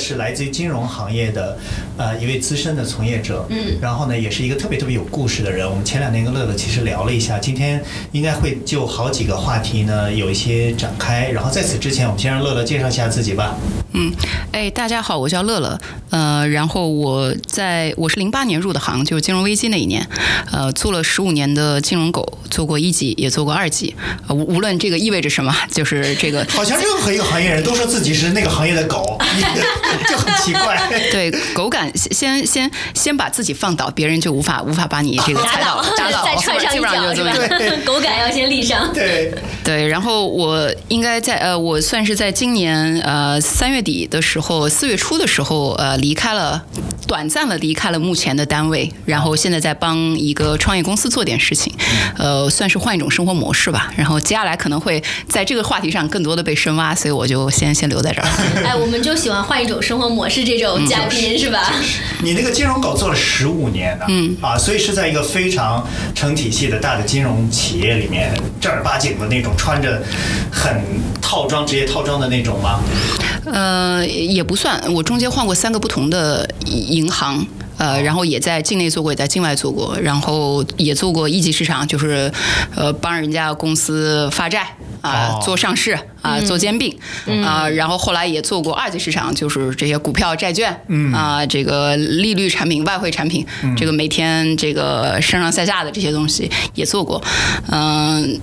是来自于金融行业的呃一位资深的从业者，嗯然后呢也是一个特别特别有故事的人。我们前两天跟乐乐其实聊了一下，今天应该会就好几个话题呢有一些展开。然后在此之前，我们先让乐乐介绍一下自己吧。嗯，哎，大家好，我叫乐乐，呃，然后我在我是零八年入的行，就是金融危机那一年，呃，做了十五年的金融狗，做过一级，也做过二级，呃无无论这个意味着什么，就是这个好像任何一个行业人都说自己是那个行业的狗，就很奇怪。对狗感先先先把自己放倒，别人就无法无法把你这个 踩倒打倒，再踹上一基本上脚就是这么一个吧？狗感要先立上。对，对，然后我应该在呃，我算是在今年呃三月底的时候，四月初的时候呃离开了，短暂的离开了目前的单位，然后现在在帮一个创业公司做点事情，呃，算是换一种生活模式吧。然后接下来可能会在这个话题上更多的被深挖，所以我就先先留在这儿。哎，我们就喜欢换一种生活模式这种嘉宾是吧？你那个金融狗做了十五年呢，嗯啊，所以是在一个非常成体系的大的金融企业里面，正儿八经的那种，穿着很套装职业套装的那种吗？呃，也不算，我中间换过三个不同的银行。呃，然后也在境内做过，也在境外做过，然后也做过一级市场，就是呃帮人家公司发债啊、哦。做上市啊、做兼并啊、然后后来也做过二级市场，就是这些股票、债券啊、这个利率产品、外汇产品，这个每天这个上上下下的这些东西也做过，嗯、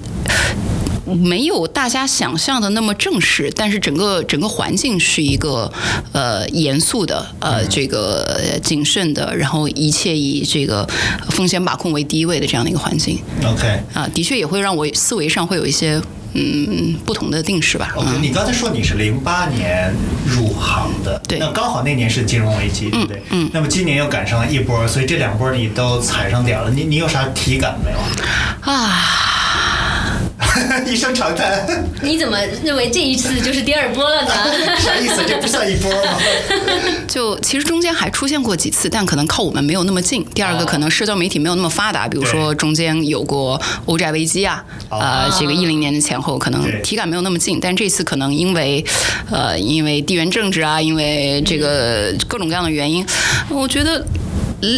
没有大家想象的那么正式，但是整个整个环境是一个呃严肃的呃这个呃谨慎的，然后一切以这个风险把控为第一位的这样的一个环境 OK 啊，的确也会让我思维上会有一些嗯不同的定式吧。OK，嗯你刚才说你是零八年入行的，对那刚好那年是金融危机，对不对？嗯。那么今年又赶上了一波，所以这两波你都踩上点儿了，你你有啥体感没有？啊。一声长叹，你怎么认为这一次就是第二波了呢？啥意思？这不算一波吗？就其实中间还出现过几次，但可能靠我们没有那么近。第二个可能社交媒体没有那么发达，比如说中间有过欧债危机啊，呃，这个一零年的前后可能体感没有那么近。但这次可能因为呃因为地缘政治啊，因为这个各种各样的原因，我觉得。呃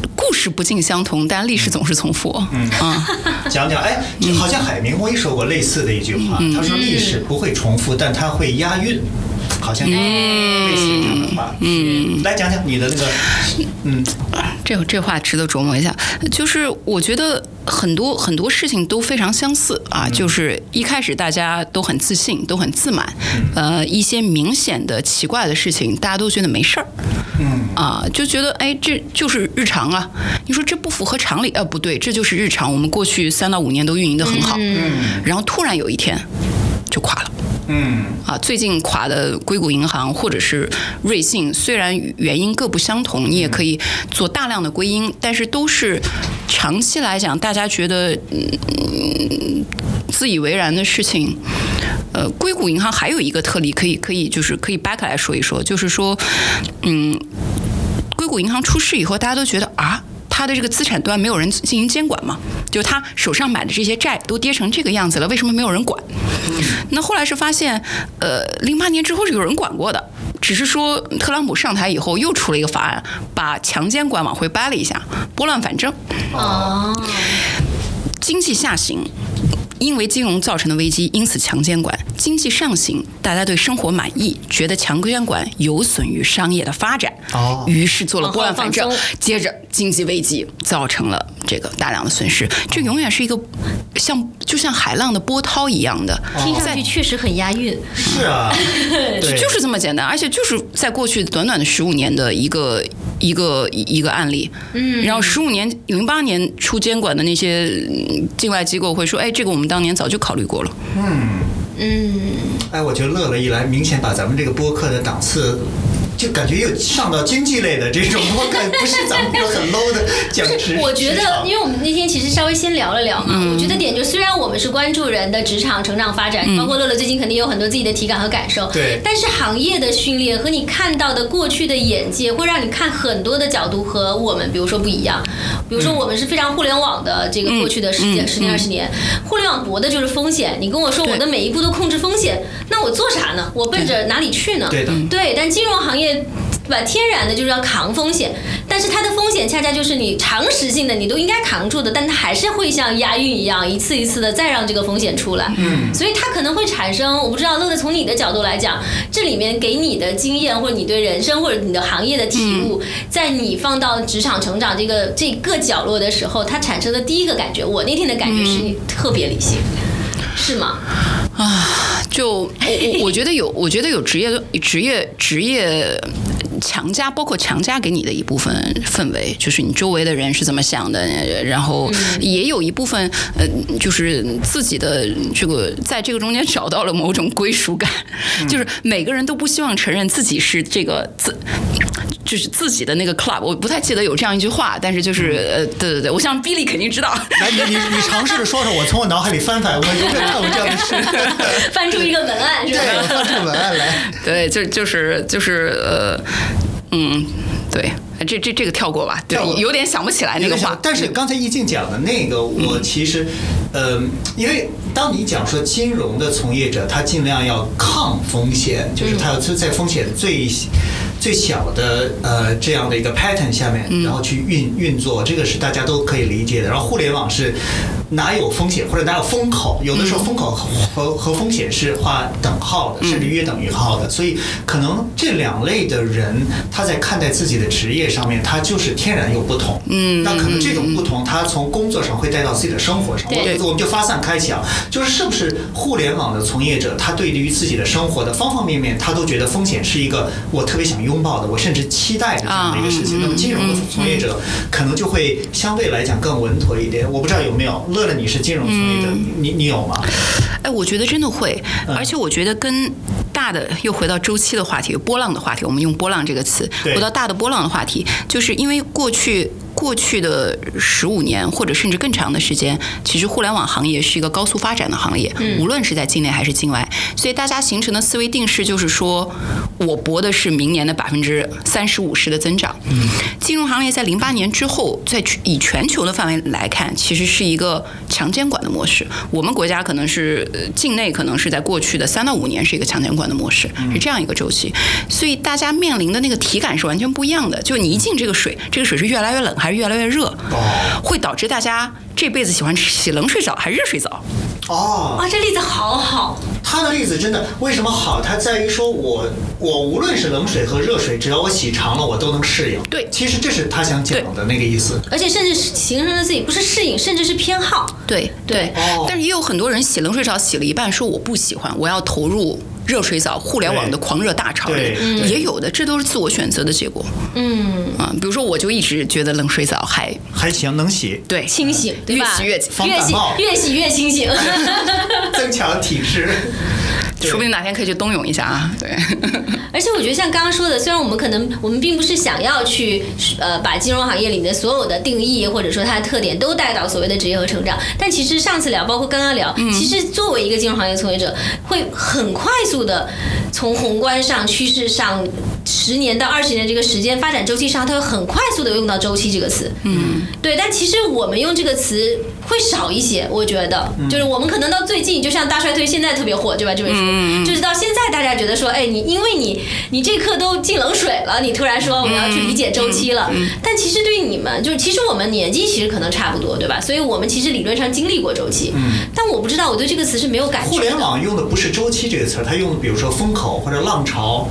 故事不尽相同，但历史总是重复。嗯。讲讲，哎，这好像海明威说过类似的一句话，他说历史不会重复，但它会押韵，好像类似这样的话。嗯，来讲讲你的那个，嗯，这这话值得琢磨一下。就是我觉得很多很多事情都非常相似啊，就是一开始大家都很自信，都很自满，呃，一些明显的奇怪的事情，大家都觉得没事儿。嗯啊，就觉得哎，这就是日常啊。你说这不符合常理？呃，不对，这就是日常。我们过去三到五年都运营的很好，嗯然后突然有一天就垮了。嗯啊，最近垮的硅谷银行或者是瑞信，虽然原因各不相同，你也可以做大量的归因，但是都是长期来讲，大家觉得嗯自以为然的事情。呃，硅谷银行还有一个特例，可以可以就是可以掰开来说一说，就是说，嗯，硅谷银行出事以后，大家都觉得啊。它的这个资产端没有人进行监管嘛？就他手上买的这些债都跌成这个样子了，为什么没有人管？那后来是发现，呃，零八年之后是有人管过的，只是说特朗普上台以后又出了一个法案，把强监管往回掰了一下，拨乱反正，哦，经济下行。因为金融造成的危机，因此强监管；经济上行，大家对生活满意，觉得强监管有损于商业的发展，哦。于是做了拨乱反正。接着经济危机造成了这个大量的损失，这永远是一个像就像海浪的波涛一样的，听上去确实很押韵。是啊，对，就是这么简单，而且就是在过去短短的十五年的一个一个一个案例，嗯，然后十五年零八年出监管的那些嗯境外机构会说，哎，这个我们当年早就考虑过了，嗯嗯，哎，我觉得乐乐一来，明显把咱们这个播客的档次。就感觉又上到经济类的这种我感，不是咱们这很 low 的讲职。我觉得，因为我们那天其实稍微先聊了聊嘛，我觉得点就虽然我们是关注人的职场成长发展，包括乐乐最近肯定有很多自己的体感和感受，对但是行业的训练和你看到的过去的眼界，会让你看很多的角度和我们，比如说不一样。比如说我们是非常互联网的这个过去的十年、嗯十年、二十年，互联网博的就是风险。你跟我说我的每一步都控制风险，那我做啥呢？我奔着哪里去呢？对的，对，但金融行业。对吧？天然的就是要扛风险，但是它的风险恰恰就是你常识性的，你都应该扛住的，但它还是会像押韵一样，一次一次的再让这个风险出来。嗯，所以它可能会产生，我不知道乐乐从你的角度来讲，这里面给你的经验或者你对人生或者你的行业的体悟，在你放到职场成长这个这个角落的时候，它产生的第一个感觉，我那天的感觉是你特别理性，是吗？就我我我觉得有，我觉得有职业职业职业强加，包括强加给你的一部分氛围，就是你周围的人是怎么想的，然后也有一部分呃，就是自己的这个在这个中间找到了某种归属感，就是每个人都不希望承认自己是这个自。就是自己的那个 club，我不太记得有这样一句话，但是就是呃，对对对，我想 Billy 肯定知道。来，你你你尝试着说说，我从我脑海里翻翻，我有没有看过这样的事？翻出一个文案是吧？对，翻出文案来。对，就就是就是呃，嗯，对，这这这个跳过吧，对，有点想不起来那个话。但是刚才易静讲的那个，我其实，呃，因为当你讲说金融的从业者，他尽量要抗风险，就是他要在风险最。最小的呃这样的一个 pattern 下面，然后去运运作，这个是大家都可以理解的。然后互联网是哪有风险或者哪有风口，有的时候风口和和风险是画等号的，甚至约等于号的。所以可能这两类的人，他在看待自己的职业上面，他就是天然有不同。嗯，那可能这种不同，他从工作上会带到自己的生活上。对我我们就发散开讲，就是是不是互联网的从业者，他对于自己的生活的方方面面，他都觉得风险是一个我特别想拥抱的，我甚至期待的这样的一个事情。那么金融的从业者可能就会相对来讲更稳妥一点。我不知道有没有乐乐，你是金融从业者，你你有吗？哎，我觉得真的会，而且我觉得跟大的又回到周期的话题，波浪的话题，我们用波浪这个词，回到大的波浪的话题，就是因为过去。过去的十五年或者甚至更长的时间，其实互联网行业是一个高速发展的行业，无论是在境内还是境外，所以大家形成的思维定式就是说，我博的是明年的百分之三十五十的增长。金融行业在零八年之后，在以全球的范围来看，其实是一个强监管的模式。我们国家可能是呃境内可能是在过去的三到五年是一个强监管的模式，是这样一个周期。所以大家面临的那个体感是完全不一样的。就你一进这个水，这个水是越来越冷还是越来越热，会导致大家这辈子喜欢洗冷水澡还是热水澡。哦，哇，这例子好好。他的例子真的为什么好？它在于说我我无论是冷水和热水，只要我洗长了，我都能适应。对其实这是他想讲的那个意思。而且甚至是形成了自己不是适应，甚至是偏好。对对哦，但是也有很多人洗冷水澡洗了一半，说我不喜欢，我要投入热水澡，互联网的狂热大潮。也有的，这都是自我选择的结果。嗯，啊，比如说我就一直觉得冷水澡还还行，能洗，对。清醒，对吧？越洗越越洗越清醒。增强体质。对说不定哪天可以去冬泳一下啊。对，而且我觉得像刚刚说的，虽然我们可能我们并不是想要去呃把金融行业里面的所有的定义或者说它的特点都带到所谓的职业和成长，但其实上次聊，包括刚刚聊，其实作为一个金融行业从业者，会很快速的从宏观上、趋势上、十年到二十年这个时间发展周期上，它会很快速的用到周期这个词。嗯，对。但其实我们用这个词会少一些，我觉得，就是我们可能到最近，就像大衰退现在特别火，对吧？这本书，就是到现在大家觉得说，哎，你因为你你这课都进冷水了，你突然说我们要去理解周期了。但其实对于你们，就是其实我们年纪其实可能差不多，对吧？所以我们其实理论上经历过周期。嗯。但我不知道，我对这个词是没有感觉。互联网用的不是周期这个词儿，它用的比如说风口或者浪潮。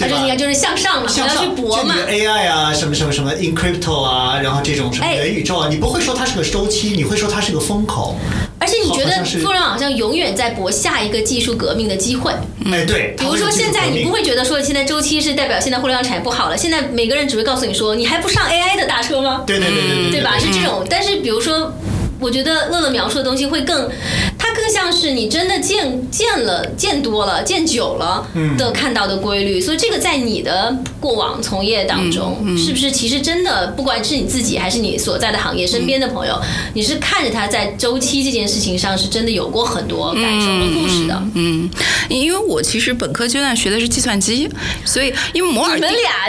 而且应该就是向上了，向上去搏嘛。就 AI 啊，什么什么什么 in crypto 啊，然后这种什么元宇宙啊，你不会说它是个周期，你会说它是个风口。而且你觉得互联网好像永远在搏下一个技术革命的机会。哎，对。比如说现在你不会觉得说现在周期是代表现在互联网产业不好了，现在每个人只会告诉你说你还不上 AI 的大车吗？对对对对对。对吧？是这种，但是比如说。我觉得乐乐描述的东西会更，它更像是你真的见见了、见多了、见久了的看到的规律。所以这个在你的过往从业当中，是不是其实真的，不管是你自己还是你所在的行业身边的朋友，你是看着他在周期这件事情上是真的有过很多感受和故事的。嗯，因为我其实本科阶段学的是计算机，所以因为摩尔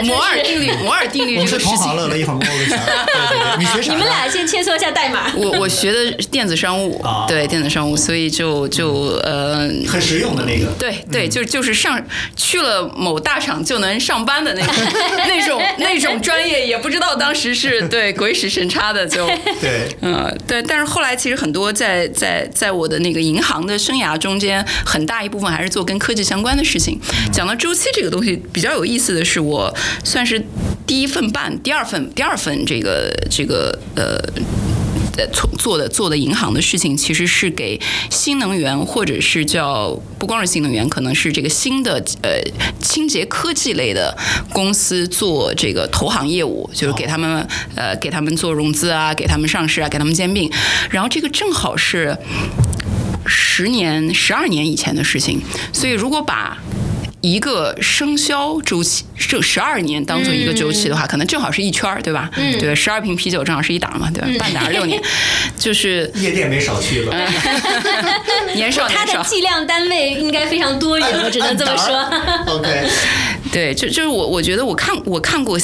摩尔定律，摩尔定律这个事情，乐了一会儿摸个墙。你学啥？你们俩先切磋一下代码。我我。学的电子商务，对电子商务，所以就就呃，很实用的那个，对对，就就是上去了某大厂就能上班的那种 那种那种专业，也不知道当时是 对鬼使神差的就对，嗯对，但是后来其实很多在在在我的那个银行的生涯中间，很大一部分还是做跟科技相关的事情。讲到周期这个东西，比较有意思的是，我算是第一份半，第二份第二份这个这个呃。做做的做的银行的事情，其实是给新能源或者是叫不光是新能源，可能是这个新的呃清洁科技类的公司做这个投行业务，就是给他们呃给他们做融资啊，给他们上市啊，给他们兼并。然后这个正好是十年、十二年以前的事情，所以如果把一个生肖周期，这十二年当做一个周期的话，可能正好是一圈儿，对吧？嗯，对，十二瓶啤酒正好是一打嘛，对吧？半打六年，就是夜店没少去吧。年少年少，它的计量单位应该非常多元，我只能这么说。OK，对，就就是我，我觉得我看我看过。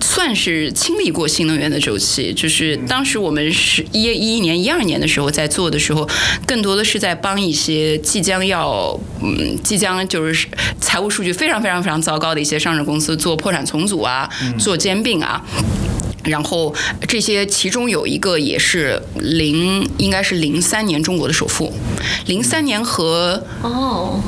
算是经历过新能源的周期，就是当时我们是一一一年、一二年的时候在做的时候，更多的是在帮一些即将要嗯，即将就是财务数据非常非常非常糟糕的一些上市公司做破产重组啊，做兼并啊。然后这些其中有一个也是零，应该是零三年中国的首富，零三年和哦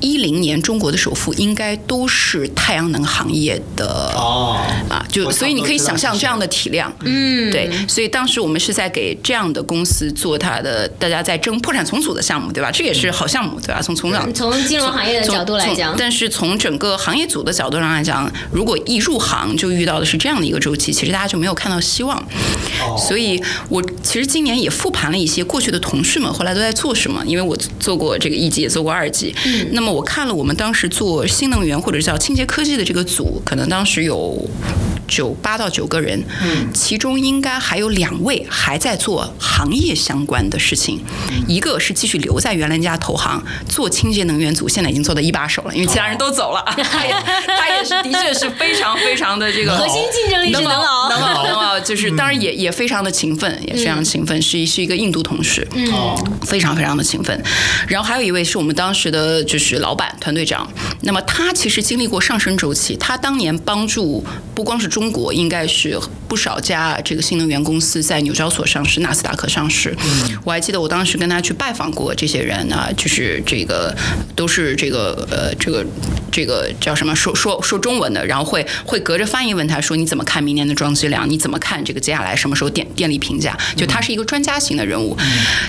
一零年中国的首富应该都是太阳能行业的哦啊，就所以你可以想象这样的体量，嗯，对，所以当时我们是在给这样的公司做它的，大家在争破产重组的项目，对吧？这也是好项目，对吧？从从长从金融行业的角度来讲，但是从整个行业组的角度上来讲，如果一入行就遇到的是这样的一个周期，其实大家。就没有看到希望，所以我其实今年也复盘了一些过去的同事们后来都在做什么，因为我做过这个一级，也做过二级。嗯，那么我看了我们当时做新能源或者叫清洁科技的这个组，可能当时有九八到九个人，嗯，其中应该还有两位还在做行业相关的事情，一个是继续留在原来家投行做清洁能源组，现在已经做到一把手了，因为其他人都走了，他也他也是的确是非常非常的这个核心竞争力是能熬。能熬，就是当然也也非常的勤奋，也非常勤奋，是一是一个印度同事，嗯，非常非常的勤奋。然后还有一位是我们当时的就是老板团队长，那么他其实经历过上升周期，他当年帮助不光是中国，应该是不少家这个新能源公司在纽交所上市、纳斯达克上市。我还记得我当时跟他去拜访过这些人啊，就是这个都是这个呃这个这个叫什么说说说中文的，然后会会隔着翻译问他说你怎么看明年的装机量？你怎么看这个接下来什么时候电电力评价？就他是一个专家型的人物，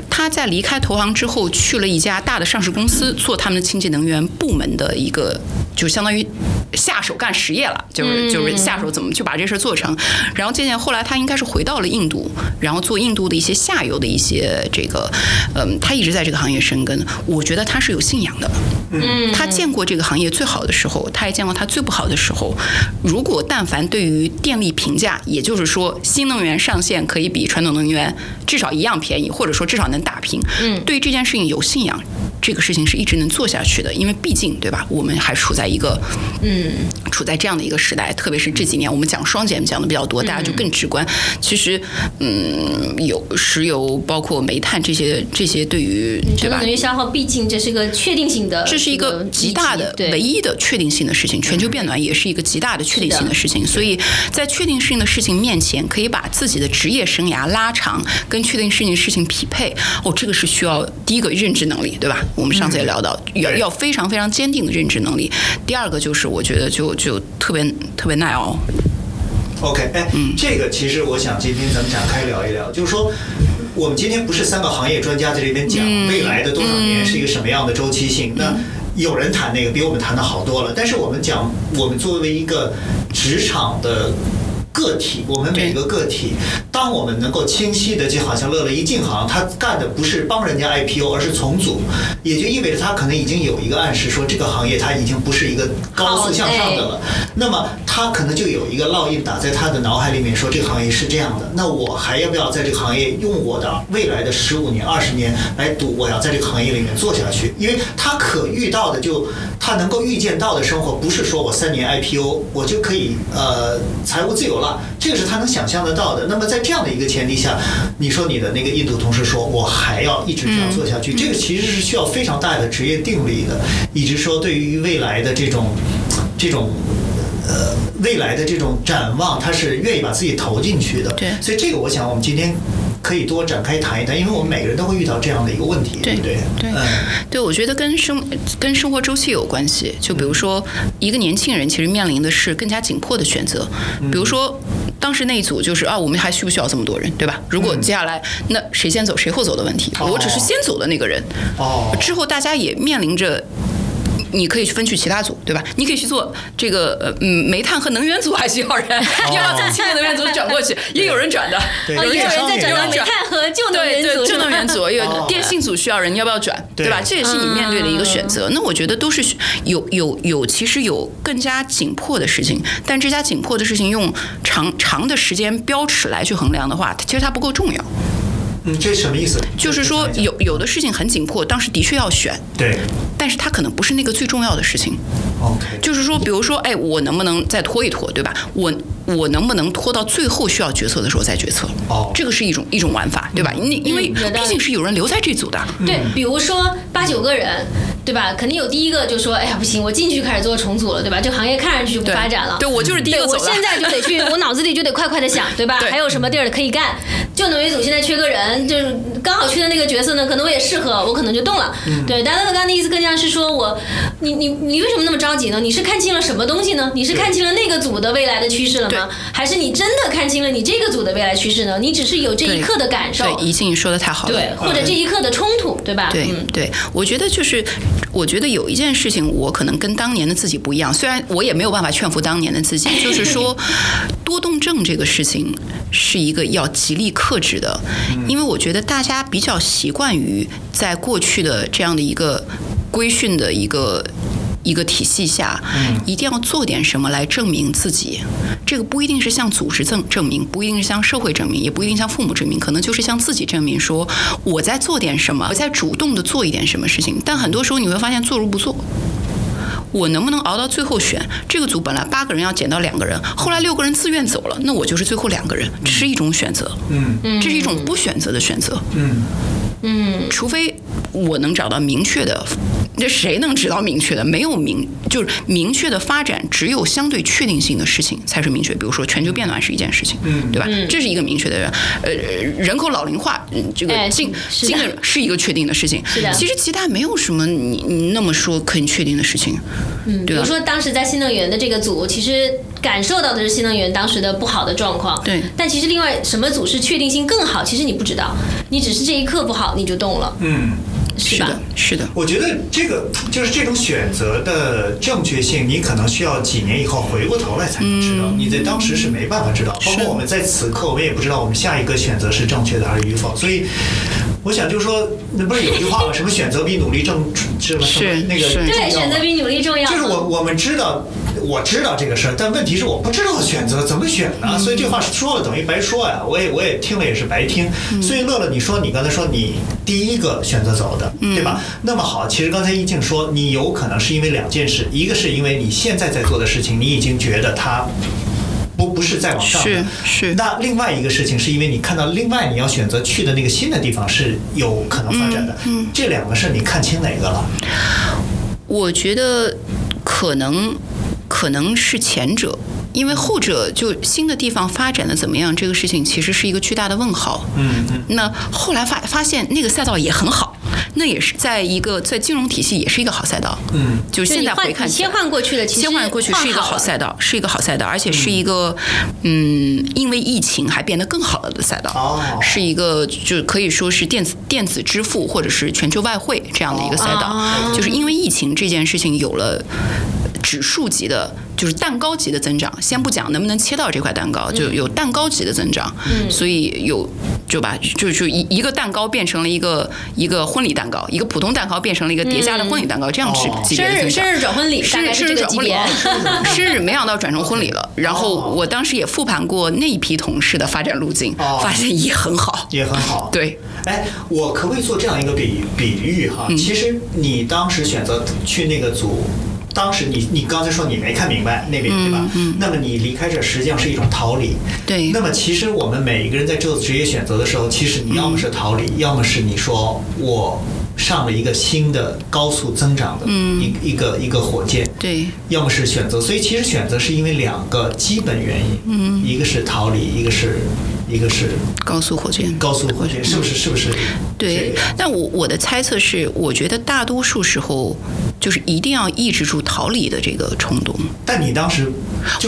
他在离开投行之后去了一家大的上市公司做他们的清洁能源部门的一个，就相当于下手干实业了，就是就是下手怎么去把这事做成。然后渐渐后来他应该是回到了印度，然后做印度的一些下游的一些这个，嗯，他一直在这个行业深耕。我觉得他是有信仰的，嗯，他见过这个行业最好的时候，他也见过他最不好的时候。如果但凡对于电力评价，也就是说，新能源上线可以比传统能源至少一样便宜，或者说至少能打平。嗯，对这件事情有信仰，这个事情是一直能做下去的，因为毕竟对吧，我们还处在一个嗯，处在这样的一个时代，特别是这几年我们讲双减讲的比较多，大家就更直观。其实嗯，有石油，包括煤炭这些这些对于对吧能？源消耗，毕竟这是个确定性的，这是一个极大的、对唯一的确定性的事情。全球变暖也是一个极大的确定性的事情，所以在确定性的事情面前，可以把自己的职业生涯拉长，跟确定性的事情匹配。哦，这个是需要第一个认知能力，对吧？我们上次也聊到，要对要非常非常坚定的认知能力。第二个就是我觉得就就特别特别耐熬。OK，哎，嗯这个其实我想今天咱们展开聊一聊，就是说。我们今天不是三个行业专家在这边讲嗯未来的多少年是一个什么样的周期性，那有人谈那个比我们谈的好多了。但是我们讲，我们作为一个职场的个体，我们每个个体，当我们能够清晰的，就好像乐乐一进行，他干的不是帮人家 IPO，而是重组，也就意味着他可能已经有一个暗示，说这个行业它已经不是一个高速向上的了。那么他可能就有一个烙印打在他的脑海里面，说这个行业是这样的，那我还要不要在这个行业用我的未来的十五年、二十年来赌，我要在这个行业里面做下去？因为他可遇到的就他能够预见到的生活，不是说我三年 IPO 我就可以呃财务自由了，这个是他能想象得到的。那么在这样的一个前提下，你说你的那个印度同事说我还要一直这样做下去，这个其实是需要非常大的职业定力的，以及说对于未来的这种这种。呃，未来的这种展望，他是愿意把自己投进去的。对所以这个我想我们今天可以多展开谈一谈，因为我们每个人都会遇到这样的一个问题，对不对？对嗯，对，我觉得跟生跟生活周期有关系。就比如说，一个年轻人其实面临的是更加紧迫的选择。比如说，当时那一组就是啊，我们还需不需要这么多人，对吧？如果接下来那谁先走谁后走的问题，我只是先走的那个人，哦之后大家也面临着。你可以去分去其他组，对吧？你可以去做这个呃嗯煤炭和能源组，还需要人，要不要从清洁能源组转过去？也有人转的，对哦，也有人在转到煤有人转炭和旧能对对，源组，智能源组有哦电信组需要人，你要不要转？对对吧？这也是你面对的一个选择。那我觉得都是有有有，其实有更加紧迫的事情，但这家紧迫的事情用长长的时间标尺来去衡量的话，其实它不够重要。嗯，这什么意思？就是说有有的事情很紧迫，当时的确要选，对但是它可能不是那个最重要的事情。，OK，就是说，比如说，哎，我能不能再拖一拖，对吧？我我能不能拖到最后需要决策的时候再决策？哦这个是一种一种玩法，对吧？你因为毕竟是有人留在这组的。对，比如说八九个人，对吧？肯定有第一个就说，哎呀不行，我进去开始做重组了，对吧？这行业看上去就不发展了。对我就是第一个对我。现在就得去，我脑子里就得快快的想，对吧？对还有什么地儿可以干？就能源组现在缺个人，就是刚好缺的那个角色呢，可能我也适合，我可能就动了。对，但乐乐刚的意思更像是说我，你你你为什么那么着急呢？你是看清了什么东西呢？你是看清了那个组的未来的趋势了吗？还是你真的看清了你这个组的未来趋势呢？你只是有这一刻的感受，对，怡静你说的太好了。对，或者这一刻的冲突，对吧？对嗯，对，我觉得就是，我觉得有一件事情，我可能跟当年的自己不一样。虽然我也没有办法劝服当年的自己，就是说，多动症这个事情是一个要极力克制的，因为我觉得大家比较习惯于在过去的这样的一个规训的一个。一个体系下，一定要做点什么来证明自己。这个不一定是向组织证证明，不一定是向社会证明，也不一定向父母证明，可能就是向自己证明，说我在做点什么，我在主动的做一点什么事情。但很多时候你会发现做如不做。我能不能熬到最后选这个组？本来八个人要减到两个人，后来六个人自愿走了，那我就是最后两个人，这是一种选择，嗯这是一种不选择的选择。嗯除非我能找到明确的，这谁能知道明确的？没有明，就是明确的发展，只有相对确定性的事情才是明确。比如说全球变暖是一件事情，嗯对吧？这是一个明确的，呃，人口老龄化，嗯这哎个近是的近的是一个确定的事情。是的其实其他没有什么你你那么说可以确定的事情，嗯，比对吧如说当时在新能源的这个组，其实感受到的是新能源当时的不好的状况。对但其实另外什么组是确定性更好，其实你不知道，你只是这一刻不好你就动了，嗯。是吧？是的，是的。我觉得这个就是这种选择的正确性，你可能需要几年以后回过头来才能知道，你在当时是没办法知道。包括我们在此刻，我们也不知道我们下一个选择是正确的还是与否。所以，我想就是说，那不是有句话吗？什么选择比努力正是吧是是那个对，选择比努力重要。就是我我们知道，我知道这个事儿，但问题是我不知道选择怎么选呢？所以这话说了等于白说呀，我也我也听了也是白听。所以乐乐，你说你刚才说你第一个选择走的，对吧？那么好，其实刚才一静说，你有可能是因为两件事，一个是因为你现在在做的事情，你已经觉得它。不不是再往上的，是是那另外一个事情是因为你看到另外你要选择去的那个新的地方是有可能发展的，嗯，这两个事你看清哪个了？我觉得可能可能是前者，因为后者就新的地方发展的怎么样，这个事情其实是一个巨大的问号。嗯嗯，那后来发发现那个赛道也很好，那也是在一个在金融体系也是一个好赛道。嗯，就是现在回看切换过去的，切换过去是一个好赛道，是一个好赛道，而且是一个嗯，因为疫情还变得更好了的赛道，哦是一个就可以说是电子电子支付或者是全球外汇这样的一个赛道，哦就是因为疫情这件事情有了。指数级的，就是蛋糕级的增长。先不讲能不能切到这块蛋糕，就有蛋糕级的增长。嗯，所以有就把就就一一个蛋糕变成了一个一个婚礼蛋糕，一个普通蛋糕变成了一个叠加的婚礼蛋糕，这样是哦级别生日的增长。生日转婚礼，是这个级别。生日没想到转成婚礼了，然后我当时也复盘过那一批同事的发展路径哦，发现也很好。也很好。对，哎，我可不可以做这样一个比比喻哈？其实你当时选择去那个组，当时你你刚才说你没看明白那边对吧？那么你离开这实际上是一种逃离。对那么其实我们每一个人在做职业选择的时候，其实你要么是逃离，要么是你说我上了一个新的高速增长的一、一个一个火箭。对，要么是选择，所以其实选择是因为两个基本原因，嗯，一个是逃离，一个是一个是高速火箭。高速火箭，是不是？是不是？对这个，但我我的猜测是，我觉得大多数时候就是一定要抑制住逃离的这个冲动。但你当时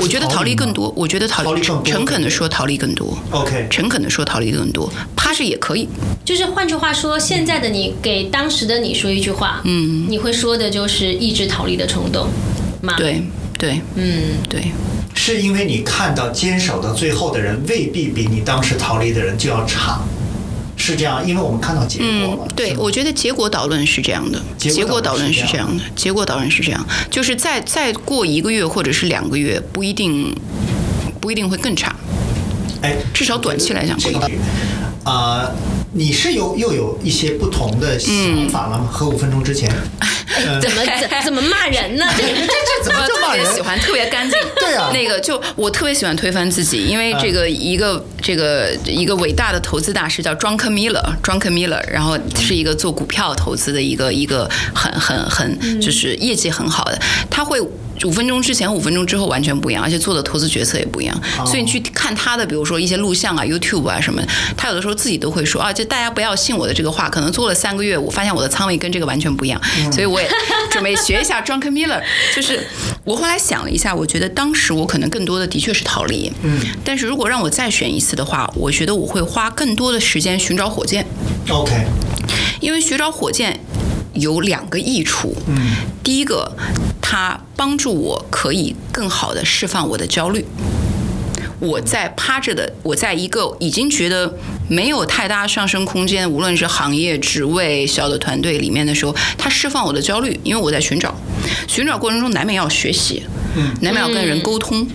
我觉得逃离更多，我觉得逃离诚恳的说逃离更多。OK，诚恳的说，逃离更多，趴着也可以。就是换句话说，现在的你给当时的你说一句话，嗯，你会说的就是抑制逃离的冲动吗？，对对嗯，对，是因为你看到坚守到最后的人未必比你当时逃离的人就要差，是这样，因为我们看到结果嗯了。，对，我觉得结果导论是这样的，结结果导论是这样的，结果导论是这样，就是再再过一个月或者是两个月，不一定不一定会更差。哎，至少短期来讲这个啊、你是有又有一些不同的想法了吗？和五分钟之前，怎么怎怎么骂人呢？这 这这怎么就骂人？特别喜欢，特别干净。对啊那个就我特别喜欢推翻自己，因为这个一个这个一个伟大的投资大师叫 John Miller，John Miller，然后是一个做股票投资的一个一个很很很就是业绩很好的，他会。五分钟之前、五分钟之后完全不一样，而且做的投资决策也不一样。所以你去看他的，比如说一些录像啊、YouTube 啊什么，他有的时候自己都会说啊，就大家不要信我的这个话，可能做了三个月，我发现我的仓位跟这个完全不一样，所以我也准备学一下 Drunk Miller。就是我后来想了一下，我觉得当时我可能更多的的确是逃离，嗯，但是如果让我再选一次的话，我觉得我会花更多的时间寻找火箭，OK，因为寻找火箭有两个益处，嗯，第一个，它帮助我可以更好的释放我的焦虑。我在趴着的，我在一个已经觉得没有太大上升空间，无论是行业、职位、小的团队里面的时候，它释放我的焦虑，因为我在寻找，寻找过程中难免要学习，嗯，难免要跟人沟通，嗯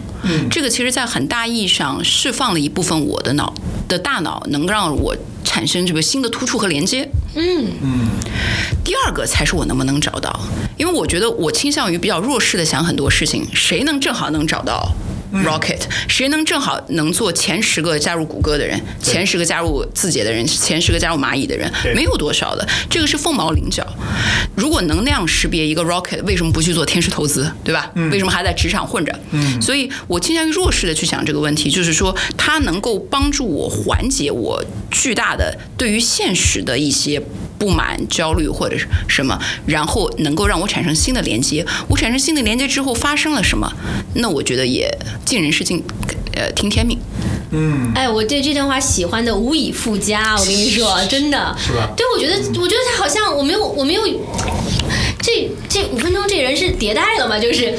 这个其实在很大意义上释放了一部分我的脑的大脑，能让我产生这个新的突触和连接，嗯。第二个才是我能不能找到，因为我觉得我倾向于比较弱势的想很多事情，谁能正好能找到 Rocket，、谁能正好能做前十个加入谷歌的人，前十个加入字节的人，前十个加入蚂蚁的人，没有多少的，这个是凤毛麟角。如果能那样识别一个 Rocket，为什么不去做天使投资，对吧？为什么还在职场混着？嗯所以我倾向于弱势的去想这个问题，就是说它能够帮助我缓解我巨大的对于现实的一些不满、焦虑或者是什么，然后能够让我产生新的连接。我产生新的连接之后发生了什么？那我觉得也尽人事尽，呃，听天命。嗯，哎，我对这段话喜欢的无以复加，我跟你说，真的是吧对，我觉得，我觉得他好像我没有，我没有。这这五分钟这人是迭代了吗？就是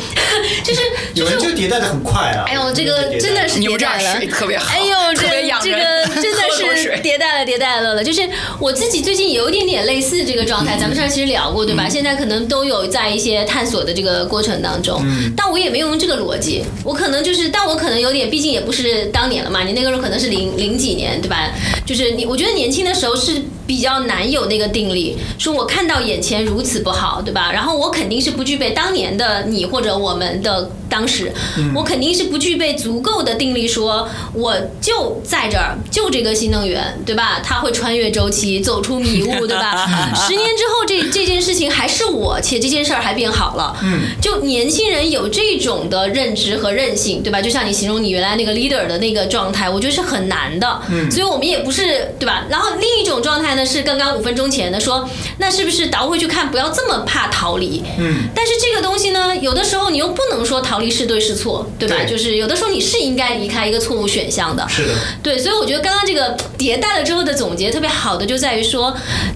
就是就有人是就迭代的很快啊。哎呦，这个 真的是牛迭代了这儿水，特别好哎呦，这特别这个真的是迭代了，迭代了了。就是我自己最近有一点点类似这个状态，咱们上次其实聊过，对吧？现在可能都有在一些探索的这个过程当中，但我也没有用这个逻辑，我可能就是，但我可能有点，毕竟也不是当年了嘛，你那个时候可能是零零几年，对吧？就是你，我觉得年轻的时候是比较难有那个定力，说我看到眼前如此不好，对吧？然后我肯定是不具备当年的你或者我们的当时，我肯定是不具备足够的定力，说我就在这儿，就这个新能源，对吧？它会穿越周期，走出迷雾，对吧？十年之后，这这件事情还是我，且这件事儿还变好了。嗯，就年轻人有这种的认知和韧性，对吧？就像你形容你原来那个 leader 的那个状态，我觉得是很难的。嗯，所以我们也不是，对吧？然后另一种状态呢，是刚刚五分钟前的说，那是不是倒回去看，不要这么怕逃离？嗯，但是这个东西呢，有的时候你又不能说逃离是对是错，对吧？对就是有的时候你是应该离开一个错误选项的。是的，对，所以我觉得刚刚这个迭代了之后的总结特别好的，就在于说，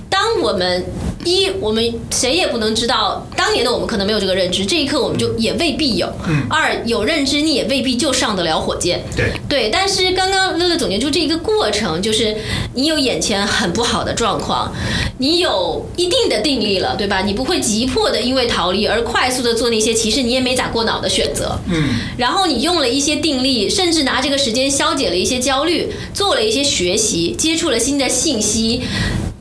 当我们一我们谁也不能知道当年的我们可能没有这个认知，这一刻我们就也未必有。嗯二有认知，你也未必就上得了火箭。对，对，但是刚刚乐乐总结出这一个过程，就是你有眼前很不好的状况，你有一定的定力了，对吧？你不会急迫的因为逃离而快速的做那些其实你也没咋过脑的选择。嗯，然后你用了一些定力，甚至拿这个时间消解了一些焦虑，做了一些学习，接触了新的信息。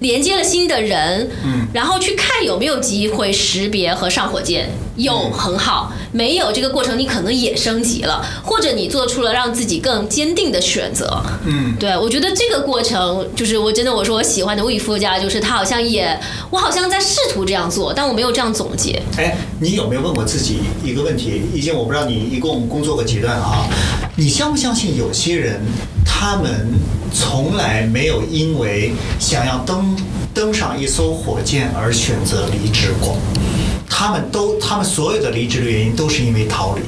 连接了新的人，嗯，然后去看有没有机会识别和上火箭，有很好，没有这个过程你可能也升级了，或者你做出了让自己更坚定的选择，嗯，对我觉得这个过程就是我真的我说我喜欢的魏夫家，就是他好像也我好像在试图这样做，但我没有这样总结，哎，你有没有问过自己一个问题？已经我不知道你一共工作过几段啊，你相不相信有些人他们从来没有因为想要登登上一艘火箭而选择离职过？他们都他们所有的离职的原因都是因为逃离。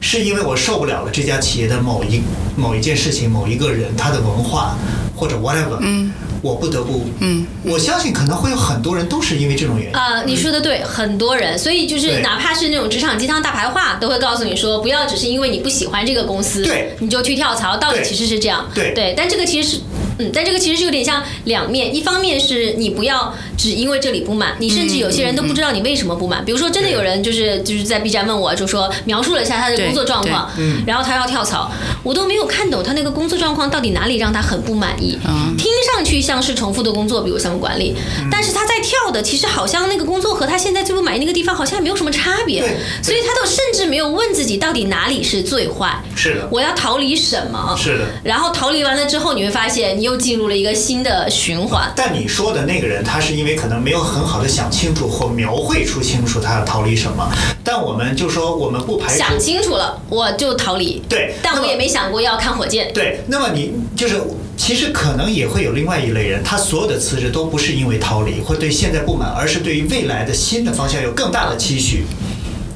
是因为我受不了了这家企业的某一某一件事情、某一个人他的文化或者 whatever，嗯，我不得不，嗯，我相信可能会有很多人都是因为这种原因。啊、你说的对，很多人，所以就是哪怕是那种职场鸡汤大白话，都会告诉你说，不要只是因为你不喜欢这个公司，对。你就去跳槽，道理其实是这样，对。对，但这个其实是。嗯，但这个其实是有点像两面，一方面是你不要只因为这里不满，你甚至有些人都不知道你为什么不满。比如说，真的有人就是就是在 B 站问我，就说描述了一下他的工作状况，嗯然后他要跳槽，我都没有看懂他那个工作状况到底哪里让他很不满意。嗯听上去像是重复的工作，比如项目管理，但是他在跳的其实好像那个工作和他现在最不满意那个地方好像也没有什么差别对，所以他都甚至没有问自己到底哪里是最坏，是的，我要逃离什么？是的。然后逃离完了之后，你会发现你又进入了一个新的循环。但你说的那个人，他是因为可能没有很好的想清楚或描绘出清楚他要逃离什么。但我们就说，我们不排除想清楚了，我就逃离。对但我也没想过要看火箭。对，那么你就是，其实可能也会有另外一类人，他所有的辞职都不是因为逃离或对现在不满，而是对于未来的新的方向有更大的期许，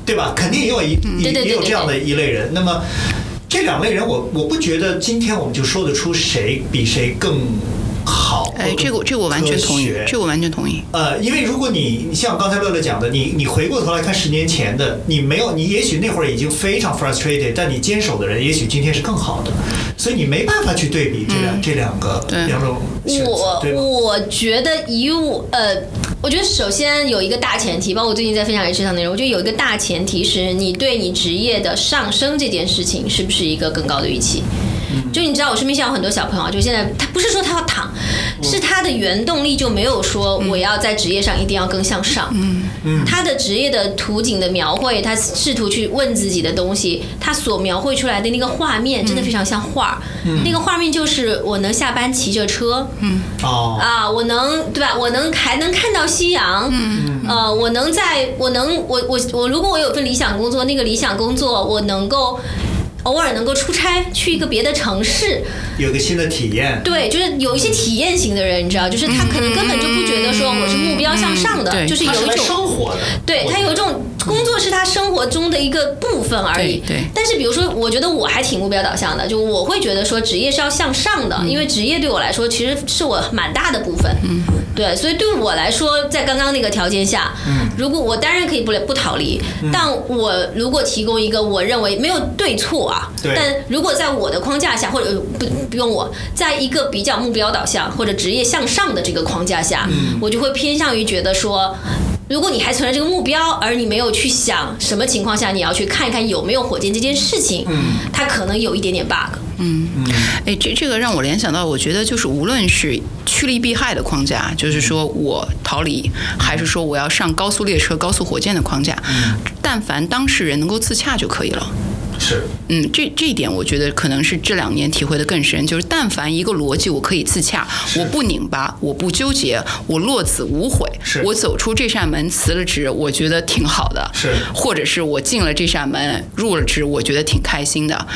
对吧？肯定也有一、也有这样的一类人。那么这两类人我，我不觉得今天我们就说得出谁比谁更好。哎，这个这个我完全同意，这个我完全同意。呃，因为如果你你像刚才乐乐讲的，你你回过头来看十年前的，你没有，你也许那会儿已经非常 frustrated，但你坚守的人，也许今天是更好的，所以你没办法去对比这两、这两个对两种选择，我？我觉得以我呃，我觉得首先有一个大前提，包括我最近在分享一这项内容，我觉得有一个大前提是你对你职业的上升这件事情是不是一个更高的预期。就你知道，我身边现在有很多小朋友啊，就现在他不是说他要躺，是他的原动力就没有说我要在职业上一定要更向上。嗯嗯他的职业的图景的描绘，他试图去问自己的东西，他所描绘出来的那个画面真的非常像画。那个画面就是我能下班骑着车，嗯哦，啊，我能对吧？我能还能看到夕阳，嗯，呃，我能在我能我我我，如果我有份理想工作，那个理想工作我能够偶尔能够出差去一个别的城市，有个新的体验，对，就是有一些体验型的人，你知道，就是他可能根本就不觉得说我是目标向上的，嗯就是有一种生活的，对他有一种工作是他生活中的一个部分而已。对对但是比如说，我觉得我还挺目标导向的，就我会觉得说职业是要向上的，因为职业对我来说其实是我蛮大的部分。嗯，对，所以对我来说，在刚刚那个条件下，嗯，如果我当然可以不不逃离，但我如果提供一个我认为没有对错啊，对但如果在我的框架下，或者呃不不用我，在一个比较目标导向或者职业向上的这个框架下，我就会偏向于觉得说。如果你还存着这个目标，而你没有去想什么情况下你要去看一看有没有火箭这件事情，它可能有一点点 bug。嗯哎，这这个让我联想到，我觉得就是无论是趋利避害的框架，就是说我逃离，还是说我要上高速列车、高速火箭的框架，但凡当事人能够自洽就可以了。是嗯，这这一点我觉得可能是这两年体会的更深，就是但凡一个逻辑我可以自洽，我不拧巴，我不纠结，我落子无悔是，我走出这扇门辞了职，我觉得挺好的，是或者是我进了这扇门入了职，我觉得挺开心的，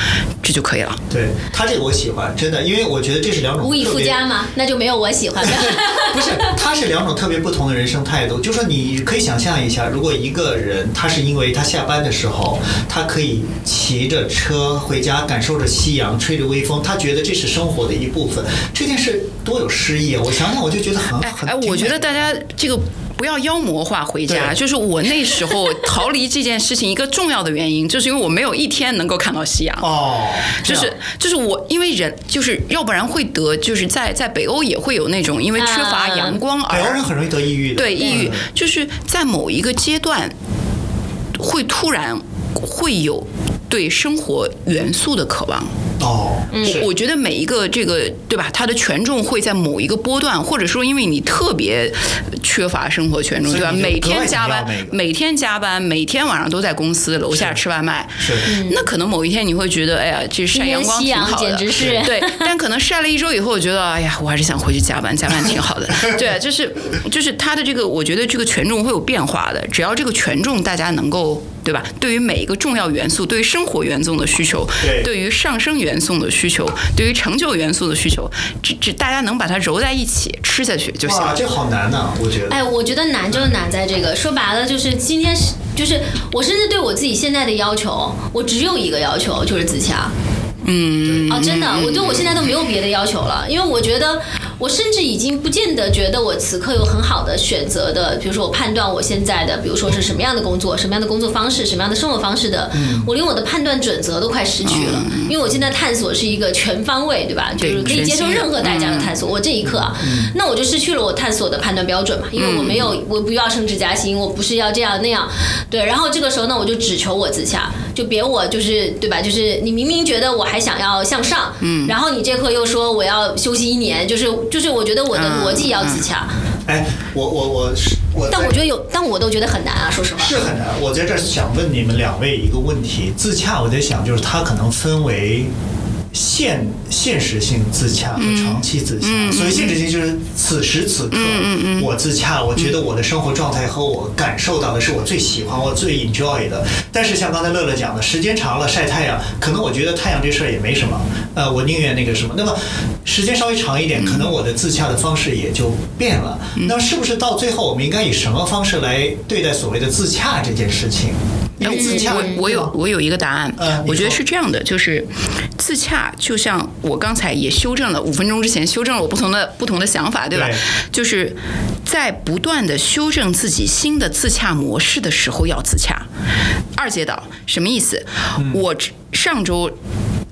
这就可以了。对他这个我喜欢，真的，因为我觉得这是两种无以复加嘛，那就没有我喜欢的。不是，他是两种特别不同的人生态度。就说你可以想象一下，如果一个人他是因为他下班的时候，他可以骑着车回家，感受着夕阳，吹着微风，他觉得这是生活的一部分，这件事多有诗意啊！我想想，我就觉得很很。哎哎，我觉得大家这个不要妖魔化回家。就是我那时候逃离这件事情一个重要的原因，就是因为我没有一天能够看到夕阳。哦，就是就是我，因为人就是要不然会得，就是在在北欧也会有那种因为缺乏阳光而北欧人很容易得抑郁的，对抑郁嗯，就是在某一个阶段会突然会有对生活元素的渴望。哦，是我觉得每一个这个对吧，它的权重会在某一个波段，或者说因为你特别缺乏生活权重，对吧？每天加班每天加班，每天晚上都在公司楼下吃外卖。是那可能某一天你会觉得，哎呀，这晒阳光挺好的，简直是对。但可能晒了一周以后，我觉得，哎呀，我还是想回去加班，加班挺好的。对，就是就是它的这个，我觉得这个权重会有变化的。只要这个权重大家能够，对吧？对于每一个重要元素，对于生活元素的需求，对对于上升元素的需求，对于成就元素的需求，这这大家能把它揉在一起吃下去就行哇，了。这好难呐，我觉得。哎，我觉得难就是难在这个，说白了就是今天是就是我甚至对我自己现在的要求，我只有一个要求，就是自洽。嗯，啊，真的，我对我现在都没有别的要求了，因为我觉得我甚至已经不见得觉得我此刻有很好的选择的，比如说我判断我现在的，比如说是什么样的工作、什么样的工作方式、什么样的生活方式的，我连我的判断准则都快失去了，因为我现在探索是一个全方位，对吧？就是可以接受任何代价的探索。我这一刻啊，那我就失去了我探索的判断标准嘛，因为我没有，我不要升职加薪，我不是要这样那样，对。然后这个时候呢，我就只求我自洽，就别我就是对吧？就是你明明觉得我还想要向上，嗯，然后你这刻又说我要休息一年，就是就是我觉得我的逻辑要自洽，哎，我我我是我，但我觉得有，但我都觉得很难啊，说实话。是很难。我在这儿想问你们两位一个问题：自洽，我在想，就是它可能分为现现实性自洽和长期自洽。所以现实性就是此时此刻我自洽，我觉得我的生活状态和我感受到的是我最喜欢、我最 enjoy 的。但是像刚才乐乐讲的，时间长了晒太阳，可能我觉得太阳这事儿也没什么，呃，我宁愿那个什么。那么时间稍微长一点，可能我的自洽的方式也就变了。那是不是到最后我们应该以什么方式来对待所谓的自洽这件事情？因为自洽，我我有我有一个答案嗯，我觉得是这样的，就是自洽，就像我刚才也修正了五分钟之前修正了我不同的不同的想法，对吧对？就是在不断的修正自己新的自洽模式的时候要自洽。二阶导什么意思？嗯我上周。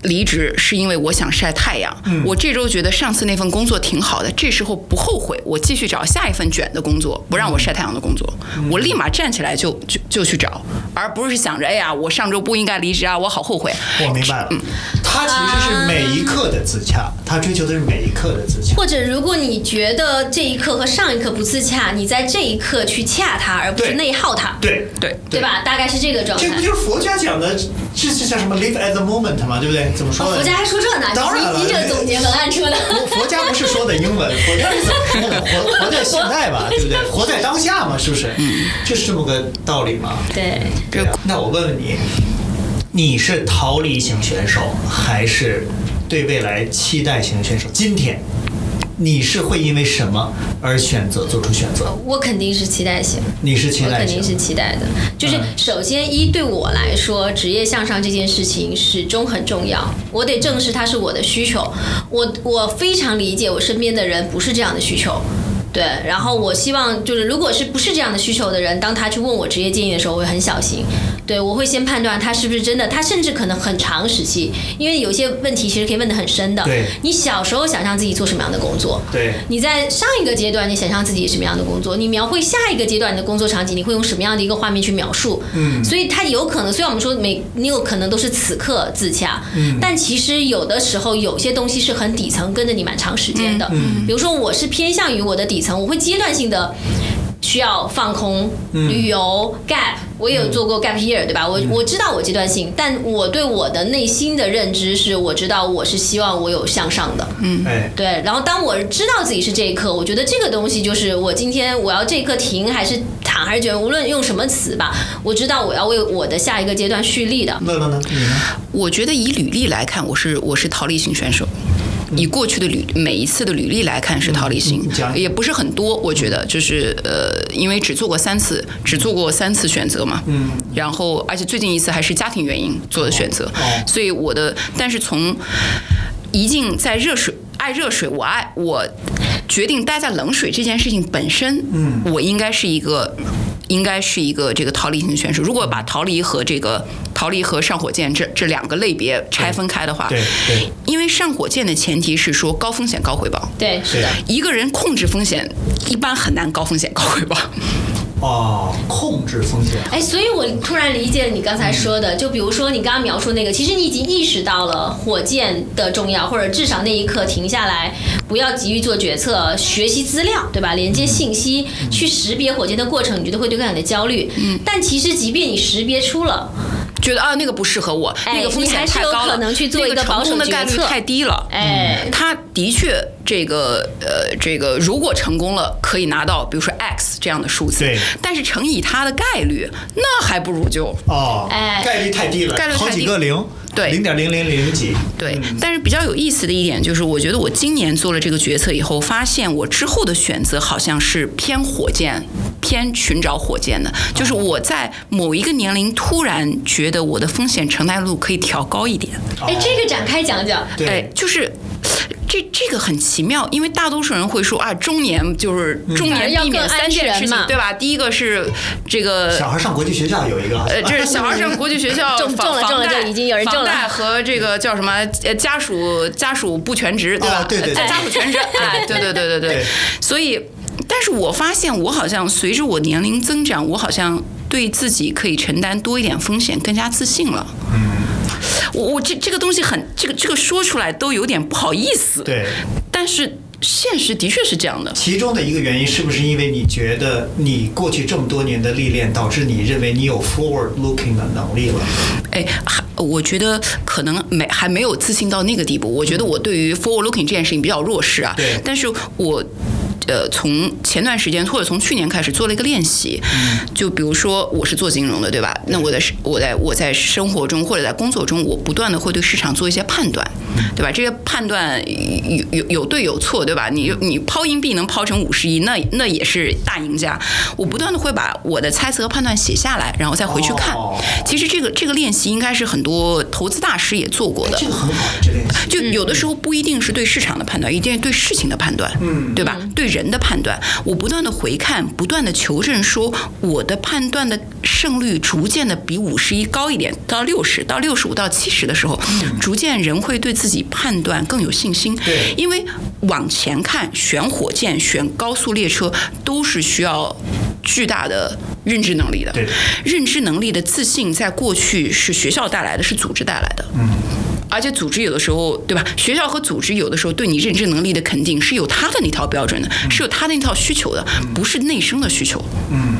离职是因为我想晒太阳。嗯我这周觉得上次那份工作挺好的，这时候不后悔，我继续找下一份卷的工作，不让我晒太阳的工作，嗯我立马站起来就就就去找，而不是想着哎呀，我上周不应该离职啊，我好后悔。我明白了，嗯他其实是每一刻的自洽，他追求的是每一刻的自洽。或者，如果你觉得这一刻和上一刻不自洽，你在这一刻去洽它，而不是内耗它，对对对吧？大概是这个状态这不。就是佛家讲的，这这叫什么 “live at the moment” 嘛，对不对？怎么说哦，的？佛家还说这呢？当然了你你这个总结文案出的。佛佛家不是说的英文，佛家是怎么说的？活活在现代吧，对不对？活在当下嘛，是不是？嗯，就是这么个道理嘛。对，对啊那我问问你，你是逃离型选手，还是对未来期待型选手？今天，你是会因为什么而选择做出选择？我肯定是期待型，你是期待型我肯定是期待的。就是嗯首先一对我来说，职业向上这件事情始终很重要，我得正视它是我的需求。我我非常理解我身边的人不是这样的需求。对，然后我希望就是，如果是不是这样的需求的人，当他去问我职业建议的时候，我会很小心。对我会先判断他是不是真的，他甚至可能很长时期，因为有些问题其实可以问得很深的。对你小时候想象自己做什么样的工作，对你在上一个阶段，你想象自己什么样的工作，你描绘下一个阶段你的工作场景，你会用什么样的一个画面去描述？嗯，所以它有可能，虽然我们说每你有可能都是此刻自洽，嗯，但其实有的时候有些东西是很底层，跟着你蛮长时间的。嗯，比如说我是偏向于我的底层，我会阶段性的。需要放空、旅游、gap，我也有做过 gap year，对吧？我我知道我阶段性，但我对我的内心的认知是，我知道我是希望我有向上的，嗯，哎，对，然后当我知道自己是这一刻，我觉得这个东西就是我今天我要这一刻停还是躺还是觉得，无论用什么词吧，我知道我要为我的下一个阶段蓄力的。乐乐呢？你呢？我觉得以履历来看，我是我是逃离型选手。以过去的履每一次的履历来看是逃离型嗯，也不是很多，我觉得就是呃，因为只做过三次，只做过三次选择嘛，嗯，然后而且最近一次还是家庭原因做的选择，哦。所以我的但是从一进在热水爱热水，我爱我决定待在冷水这件事情本身，嗯，我应该是一个。应该是一个这个逃离型选手。如果把逃离和这个逃离和上火箭这这两个类别拆分开的话，对对，因为上火箭的前提是说高风险高回报，对，是的，一个人控制风险一般很难高风险高回报。哦，控制风险。哎，所以我突然理解你刚才说的，就比如说你刚刚描述那个，其实你已经意识到了火箭的重要，或者至少那一刻停下来，不要急于做决策，学习资料，对吧？连接信息，去识别火箭的过程，你觉得会对抗你的焦虑。嗯，但其实即便你识别出了，觉得啊那个不适合我，哎那个风险太高了，你还是有可能去做一个那成功的概率太低了。哎，他的确，这个呃，这个如果成功了，可以拿到比如说 X 这样的数字，对但是乘以它的概率，那还不如就哦，哎概率太低了，概率太低好几个零，对零点零零零几，对，但是比较有意思的一点就是，我觉得我今年做了这个决策以后，发现我之后的选择好像是偏火箭、偏寻找火箭的。就是我在某一个年龄突然觉得我的风险承担度可以调高一点。哎，这个展开讲讲。对，哎，就是。这这个很奇妙，因为大多数人会说啊，中年就是中年避免三件事情，对吧？第一个是这个小孩上国际学校有一个，呃，这是小孩上国际学校 中了中了房贷就已经有人中了房贷和这个叫什么呃家属家属不全职，对吧？哦对对对呃家属全职，哎，对对对对对对。所以，但是我发现我好像随着我年龄增长，我好像对自己可以承担多一点风险更加自信了。嗯，我我这这个东西很这个这个说出来都有点不好意思。，对。但是现实的确是这样的。其中的一个原因是不是因为你觉得你过去这么多年的历练，导致你认为你有 forward looking 的能力了？哎，还我觉得可能没还没有自信到那个地步。我觉得我对于 forward looking 这件事情比较弱势啊。对但是我。呃，从前段时间或者从去年开始做了一个练习，就比如说我是做金融的，对吧？那我在我在我在生活中或者在工作中，我不断的会对市场做一些判断，对吧？这些判断有有有对有错，对吧？你你抛硬币能抛成五十亿，那那也是大赢家。我不断的会把我的猜测和判断写下来，然后再回去看。哦其实这个这个练习应该是很多投资大师也做过的这。个很好，这练习。就有的时候不一定是对市场的判断，一定是对事情的判断，嗯，对吧？对人的判断，我不断的回看，不断的求证，说我的判断的胜率逐渐的比五十一高一点，到六十到六十五到七十的时候，逐渐人会对自己判断更有信心。对因为往前看，选火箭、选高速列车都是需要巨大的认知能力的。认知能力的自信，在过去是学校带来的，是组织带来的。嗯。而且组织有的时候，对吧？学校和组织有的时候对你认知能力的肯定是有他的那套标准的，是有他的那套需求的，不是内生的需求。嗯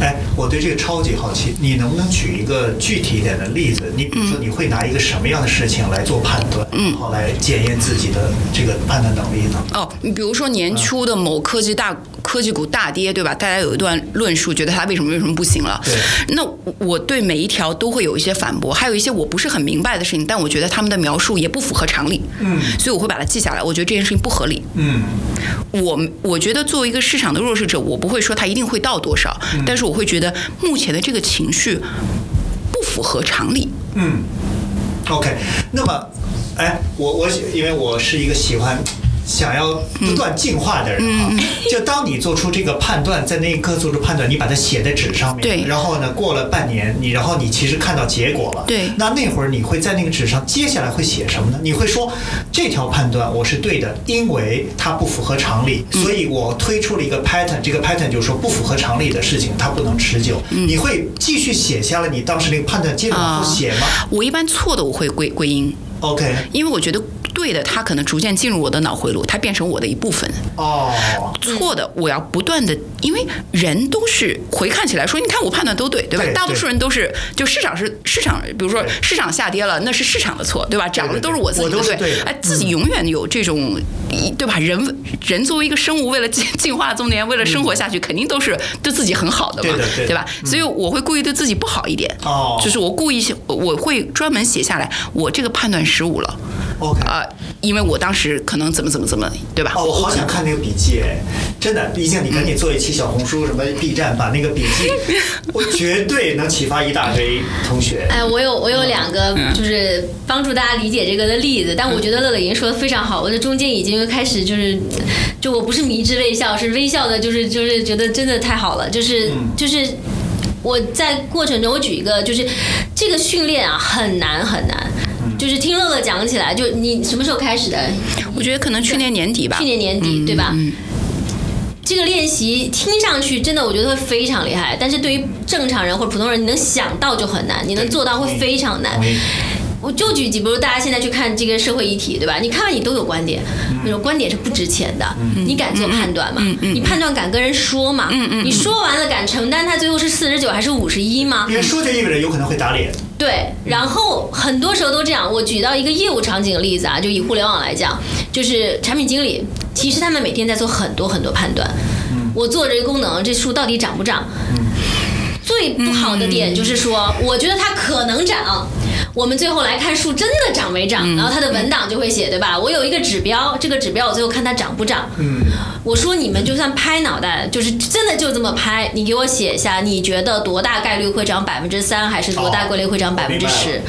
哎，我对这个超级好奇，你能不能举一个具体一点的例子？你比如说，你会拿一个什么样的事情来做判断，然后来检验自己的这个判断能力呢？哦，你比如说年初的某科技大科技股大跌，对吧？大家有一段论述，觉得它为什么为什么不行了？对。那我对每一条都会有一些反驳，还有一些我不是很明白的事情，但我觉得他们的描述也不符合常理。嗯。所以我会把它记下来。我觉得这件事情不合理。嗯。我我觉得作为一个市场的弱势者，我不会说它一定会到多少，但是我会觉得目前的这个情绪不符合常理。嗯。OK，那么，哎，我我因为我是一个喜欢。想要不断进化的人啊，就当你做出这个判断，在那一刻做出判断，你把它写在纸上面，对，然后呢，过了半年，你然后你其实看到结果了，对，那那会儿你会在那个纸上，接下来会写什么呢？你会说这条判断我是对的，因为它不符合常理，所以我推出了一个 pattern，这个 pattern 就是说不符合常理的事情它不能持久。你会继续写下了你当时那个判断，接着往后写吗？我一般错的我会归归因。OK，因为我觉得对的，它可能逐渐进入我的脑回路，它变成我的一部分。哦，错的，我要不断的，因为人都是回看起来说，你看我判断都对，对吧？大多数人都是，就市场是市场，比如说市场下跌了，那是市场的错，对吧？涨的都是我自己的对，哎，自己永远有这种，对吧？人人作为一个生物，为了进 进化这么年，为了生活下去，肯定都是对自己很好的嘛，对吧？所以我会故意对自己不好一点，哦，就是我故意我会专门写下来，我这个判断。失误了，OK 啊，因为我当时可能怎么怎么怎么，对吧？哦，我好想看那个笔记哎，真的，毕竟你赶紧做一期小红书什么 B 站，把那个笔记，我绝对能启发一大堆同学。哎，我有我有两个就是帮助大家理解这个的例子，但我觉得乐乐已经说的非常好，我这中间已经开始就是，就我不是迷之微笑，是微笑的，就是就是觉得真的太好了，就是就是。我在过程中，我举一个，就是这个训练啊，很难很难。就是听乐乐讲起来，就你什么时候开始的？我觉得可能去年年底吧。去年年底，对吧？这个练习听上去真的，我觉得会非常厉害。但是对于正常人或者普通人，你能想到就很难，你能做到会非常难。我就举几，比如大家现在去看这个社会议题，对吧？你看完你都有观点，那种观点是不值钱的。你敢做判断吗？你判断敢跟人说吗？你说完了敢承担他最后是四十九还是五十一吗？人说就意味着有可能会打脸。对，然后很多时候都这样。我举到一个业务场景的例子啊，就以互联网来讲，就是产品经理，其实他们每天在做很多很多判断。我做这个功能，这数到底涨不涨？最不好的点就是说，我觉得它可能涨。我们最后来看数真的涨没涨，然后它的文档就会写，对吧？我有一个指标，这个指标我最后看它涨不涨。嗯，我说你们就算拍脑袋，就是真的就这么拍，你给我写一下，你觉得多大概率会涨百分之三，还是多大概率会涨百分之十？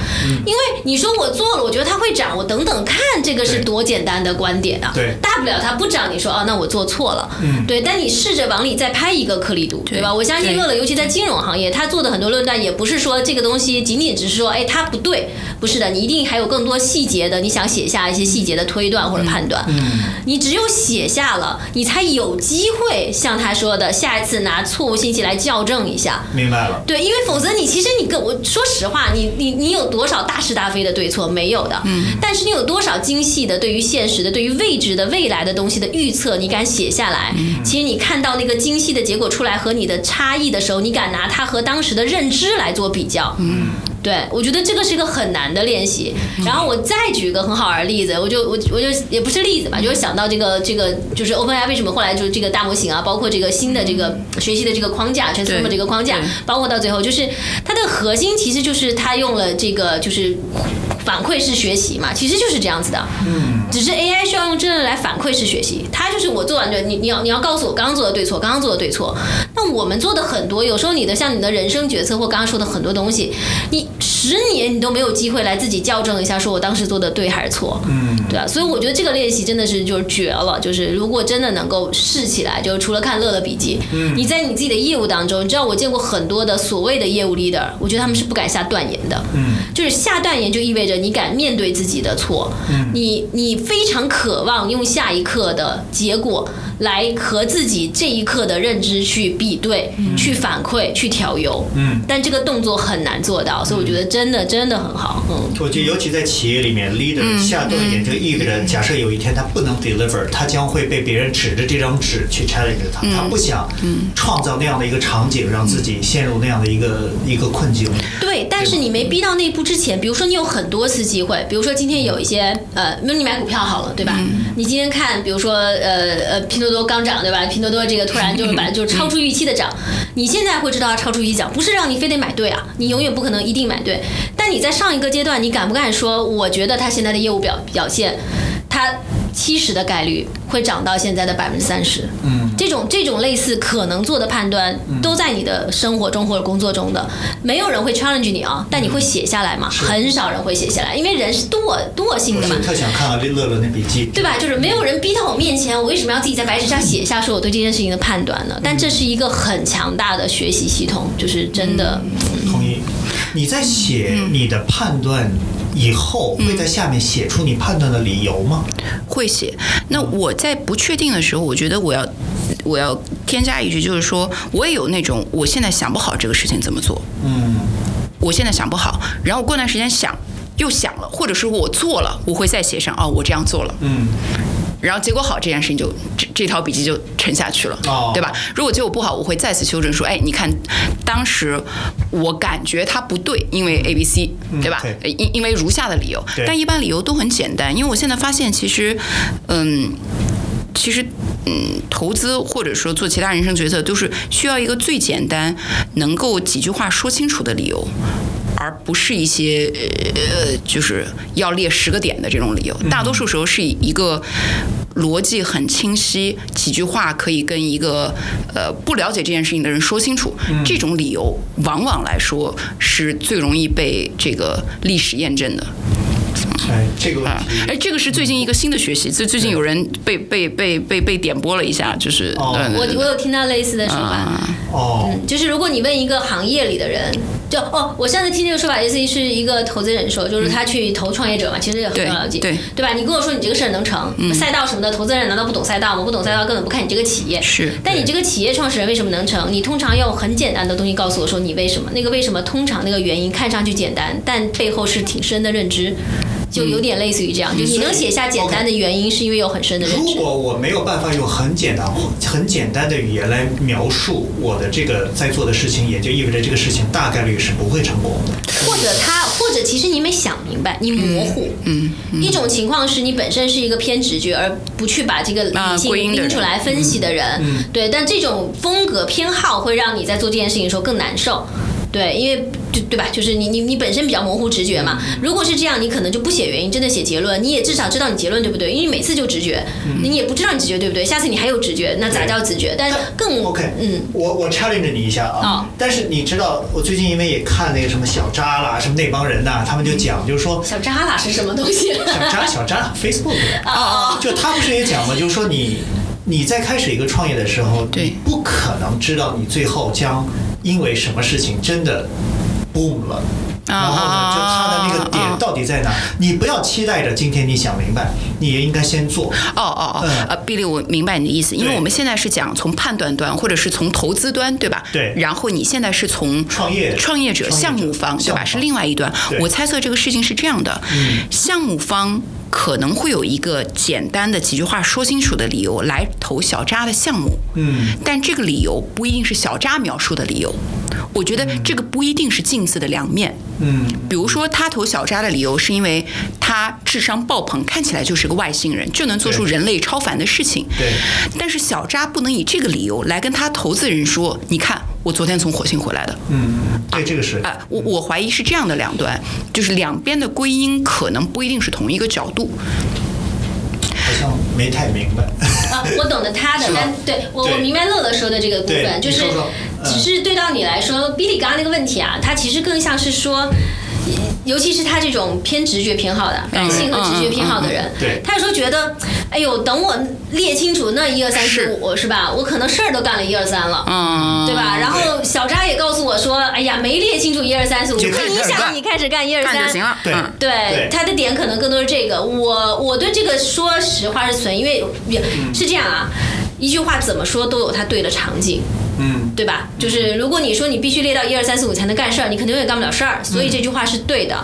因为你说我做了，我觉得它会涨，我等等看，这个是多简单的观点啊。对，大不了它不涨，你说哦，那我做错了。嗯，对，但你试着往里再拍一个颗粒度，对吧？我相信乐乐，尤其在金融行业，他做的很多论断，也不是说这个东西仅仅只是说，哎，它不对。不是的，你一定还有更多细节的，你想写下一些细节的推断或者判断。嗯，你只有写下了，你才有机会像他说的，下一次拿错误信息来校正一下。明白了。对，因为否则你其实你跟我说实话，你你你有多少大是大非的对错没有的？嗯。但是你有多少精细的对于现实的、对于未知的未来的东西的预测，你敢写下来？嗯。其实你看到那个精细的结果出来和你的差异的时候，你敢拿它和当时的认知来做比较？嗯。对，我觉得这个是一个很难的练习。然后我再举一个很好玩的例子，我就我我就也不是例子吧，就是想到这个这个就是 OpenAI 为什么后来就是这个大模型啊，包括这个新的这个学习的这个框架，Transformer 这个框架，包括到最后就是它的核心其实就是它用了这个就是反馈式学习嘛，其实就是这样子的。嗯。只是 AI 需要用真人来反馈式学习，它就是我做完对，你你要你要告诉我刚刚做的对错，刚刚做的对错。那我们做的很多，有时候你的像你的人生决策或刚刚说的很多东西，你十年你都没有机会来自己校正一下，说我当时做的对还是错。嗯，对啊，所以我觉得这个练习真的是就是绝了，就是如果真的能够试起来，就除了看乐乐笔记，嗯，你在你自己的业务当中，你知道我见过很多的所谓的业务 leader，我觉得他们是不敢下断言的。嗯，就是下断言就意味着你敢面对自己的错。嗯，你你非常。渴望用下一刻的结果来和自己这一刻的认知去比对、去反馈、去调优。嗯，但这个动作很难做到，所以我觉得真的真的很好。嗯，我觉得尤其在企业里面，leader 下断言就意味着，假设有一天他不能 deliver，他将会被别人指着这张纸去 challenge 他。他不想创造那样的一个场景，让自己陷入那样的一个一个困境。对，但是你没逼到那一步之前，比如说你有很多次机会，比如说今天有一些呃，比如你买股票好了，对吧？你今天看，比如说呃呃，拼多多刚涨，对吧？拼多多这个突然就是把就是超出预期的涨，你现在会知道它超出预期涨，不是让你非得买对啊，你永远不可能一定买对。但你在上一个阶段，你敢不敢说，我觉得他现在的业务表表现，他七十的概率会涨到现在的百分之三十？嗯，这种这种类似可能做的判断，都在你的生活中或者工作中的，没有人会 challenge 你啊，但你会写下来吗？很少人会写下来，因为人是惰惰性的嘛我是。特想看看乐乐那笔记，对吧？就是没有人逼到我面前，我为什么要自己在白纸上写下说我对这件事情的判断呢？但这是一个很强大的学习系统，就是真的。你在写你的判断以后，会在下面写出你判断的理由吗？会写。那我在不确定的时候，我觉得我要我要添加一句，就是说我也有那种我现在想不好这个事情怎么做，嗯，我现在想不好，然后过段时间想又想了，或者是我做了，我会再写上哦，我这样做了。嗯，然后结果好，这件事情就这这条笔记就沉下去了，哦对吧？如果结果不好，我会再次修正说，哎，你看，当时我感觉它不对，因为 A、B、C，对吧？因因为如下的理由，但一般理由都很简单，因为我现在发现其实，嗯。其实，嗯，投资或者说做其他人生决策，都是需要一个最简单、能够几句话说清楚的理由，而不是一些呃，就是要列十个点的这种理由。大多数时候是以一个逻辑很清晰，几句话可以跟一个呃不了解这件事情的人说清楚。这种理由往往来说是最容易被这个历史验证的。哎，这个问啊，题哎，这个是最近一个新的学习，最最近有人被被被被被点播了一下，就是哦。我我有听到类似的说法。啊，哦，嗯，就是如果你问一个行业里的人，就哦，我上次听这个说法，也是是一个投资人说，就是他去投创业者嘛，其实也很对了解，对。对吧？你跟我说你这个事儿能成，赛道什么的，投资人难道不懂赛道吗？不懂赛道根本不看你这个企业。是但你这个企业创始人为什么能成？你通常用很简单的东西告诉我说你为什么，那个为什么通常那个原因看上去简单，但背后是挺深的认知，就有点类似于这样，就你能写下简单的原因，是因为有很深的认知。如果我没有办法用很简单、很简单的语言来描述我的这个在做的事情，也就意味着这个事情大概率是不会成功的。或者他，或者其实你没想明白，你模糊。嗯，一种情况是你本身是一个偏直觉，而不去把这个啊理性拎出来分析的人。嗯对，但这种风格偏好会让你在做这件事情的时候更难受。对，因为就对吧？就是你你你本身比较模糊直觉嘛。如果是这样，你可能就不写原因，真的写结论。你也至少知道你结论对不对？因为你每次就直觉，你也不知道你直觉对不对。下次你还有直觉，那咋叫直觉？但是更 OK，嗯，我我 challenge 你一下啊。哦但是你知道，我最近因为也看那个什么小扎啦，什么那帮人呐、他们就讲，就是说小扎啦是什么东西？小扎 小扎 Facebook 啊，哦就他不是也讲吗？就是说你你在开始一个创业的时候，你不可能知道你最后将因为什么事情真的 boom 了。然后呢，就他的那个啊点到底在哪？你不要期待着今天你想明白，你也应该先做。哦哦哦，嗯呃，比利，我明白你的意思，因为我们现在是讲从判断端或者是从投资端，对吧？对然后你现在是从创业创业者、项目方，对吧？是另外一端。我猜测这个事情是这样的，项目方。可能会有一个简单的几句话说清楚的理由来投小扎的项目，嗯，但这个理由不一定是小扎描述的理由。我觉得这个不一定是镜子的两面。嗯，比如说，他投小扎的理由是因为他智商爆棚，看起来就是个外星人，就能做出人类超凡的事情。对。但是小扎不能以这个理由来跟他投资人说：“你看，我昨天从火星回来的。嗯，对，这个是啊，我我怀疑是这样的两端，就是两边的归因可能不一定是同一个角度。好像没太明白。啊，我懂得他的但对我对我明白乐乐说的这个部分，就是说说嗯只是对到你来说，Billy 刚刚那个问题啊，他其实更像是说。尤其是他这种偏直觉偏好的、感性和直觉偏好的人，他有时候觉得，哎呦，等我列清楚那一二三四五是吧？我可能事儿都干了一二三了，对吧？然后小扎也告诉我说，哎呀，没列清楚一二三四五，不就开始影响你开始干一二三。对对他的点可能更多是这个。我我对这个说实话是存，因为是这样啊，一句话怎么说都有它对的场景。嗯，对吧？就是如果你说你必须列到一二三四五才能干事儿，你肯定永远干不了事儿。所以这句话是对的。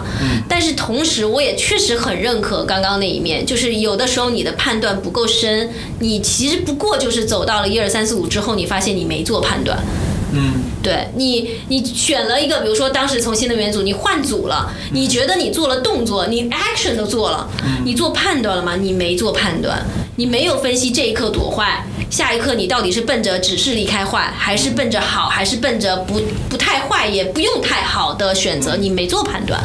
但是同时，我也确实很认可刚刚那一面，就是有的时候你的判断不够深，你其实不过就是走到了一二三四五之后，你发现你没做判断。嗯，对你，你选了一个，比如说当时从新能源组你换组了，你觉得你做了动作，你 action 都做了，你做判断了吗？你没做判断，你没有分析这一刻多坏，下一刻你到底是奔着只是离开坏，还是奔着好，还是奔着不不太坏也不用太好的选择，你没做判断。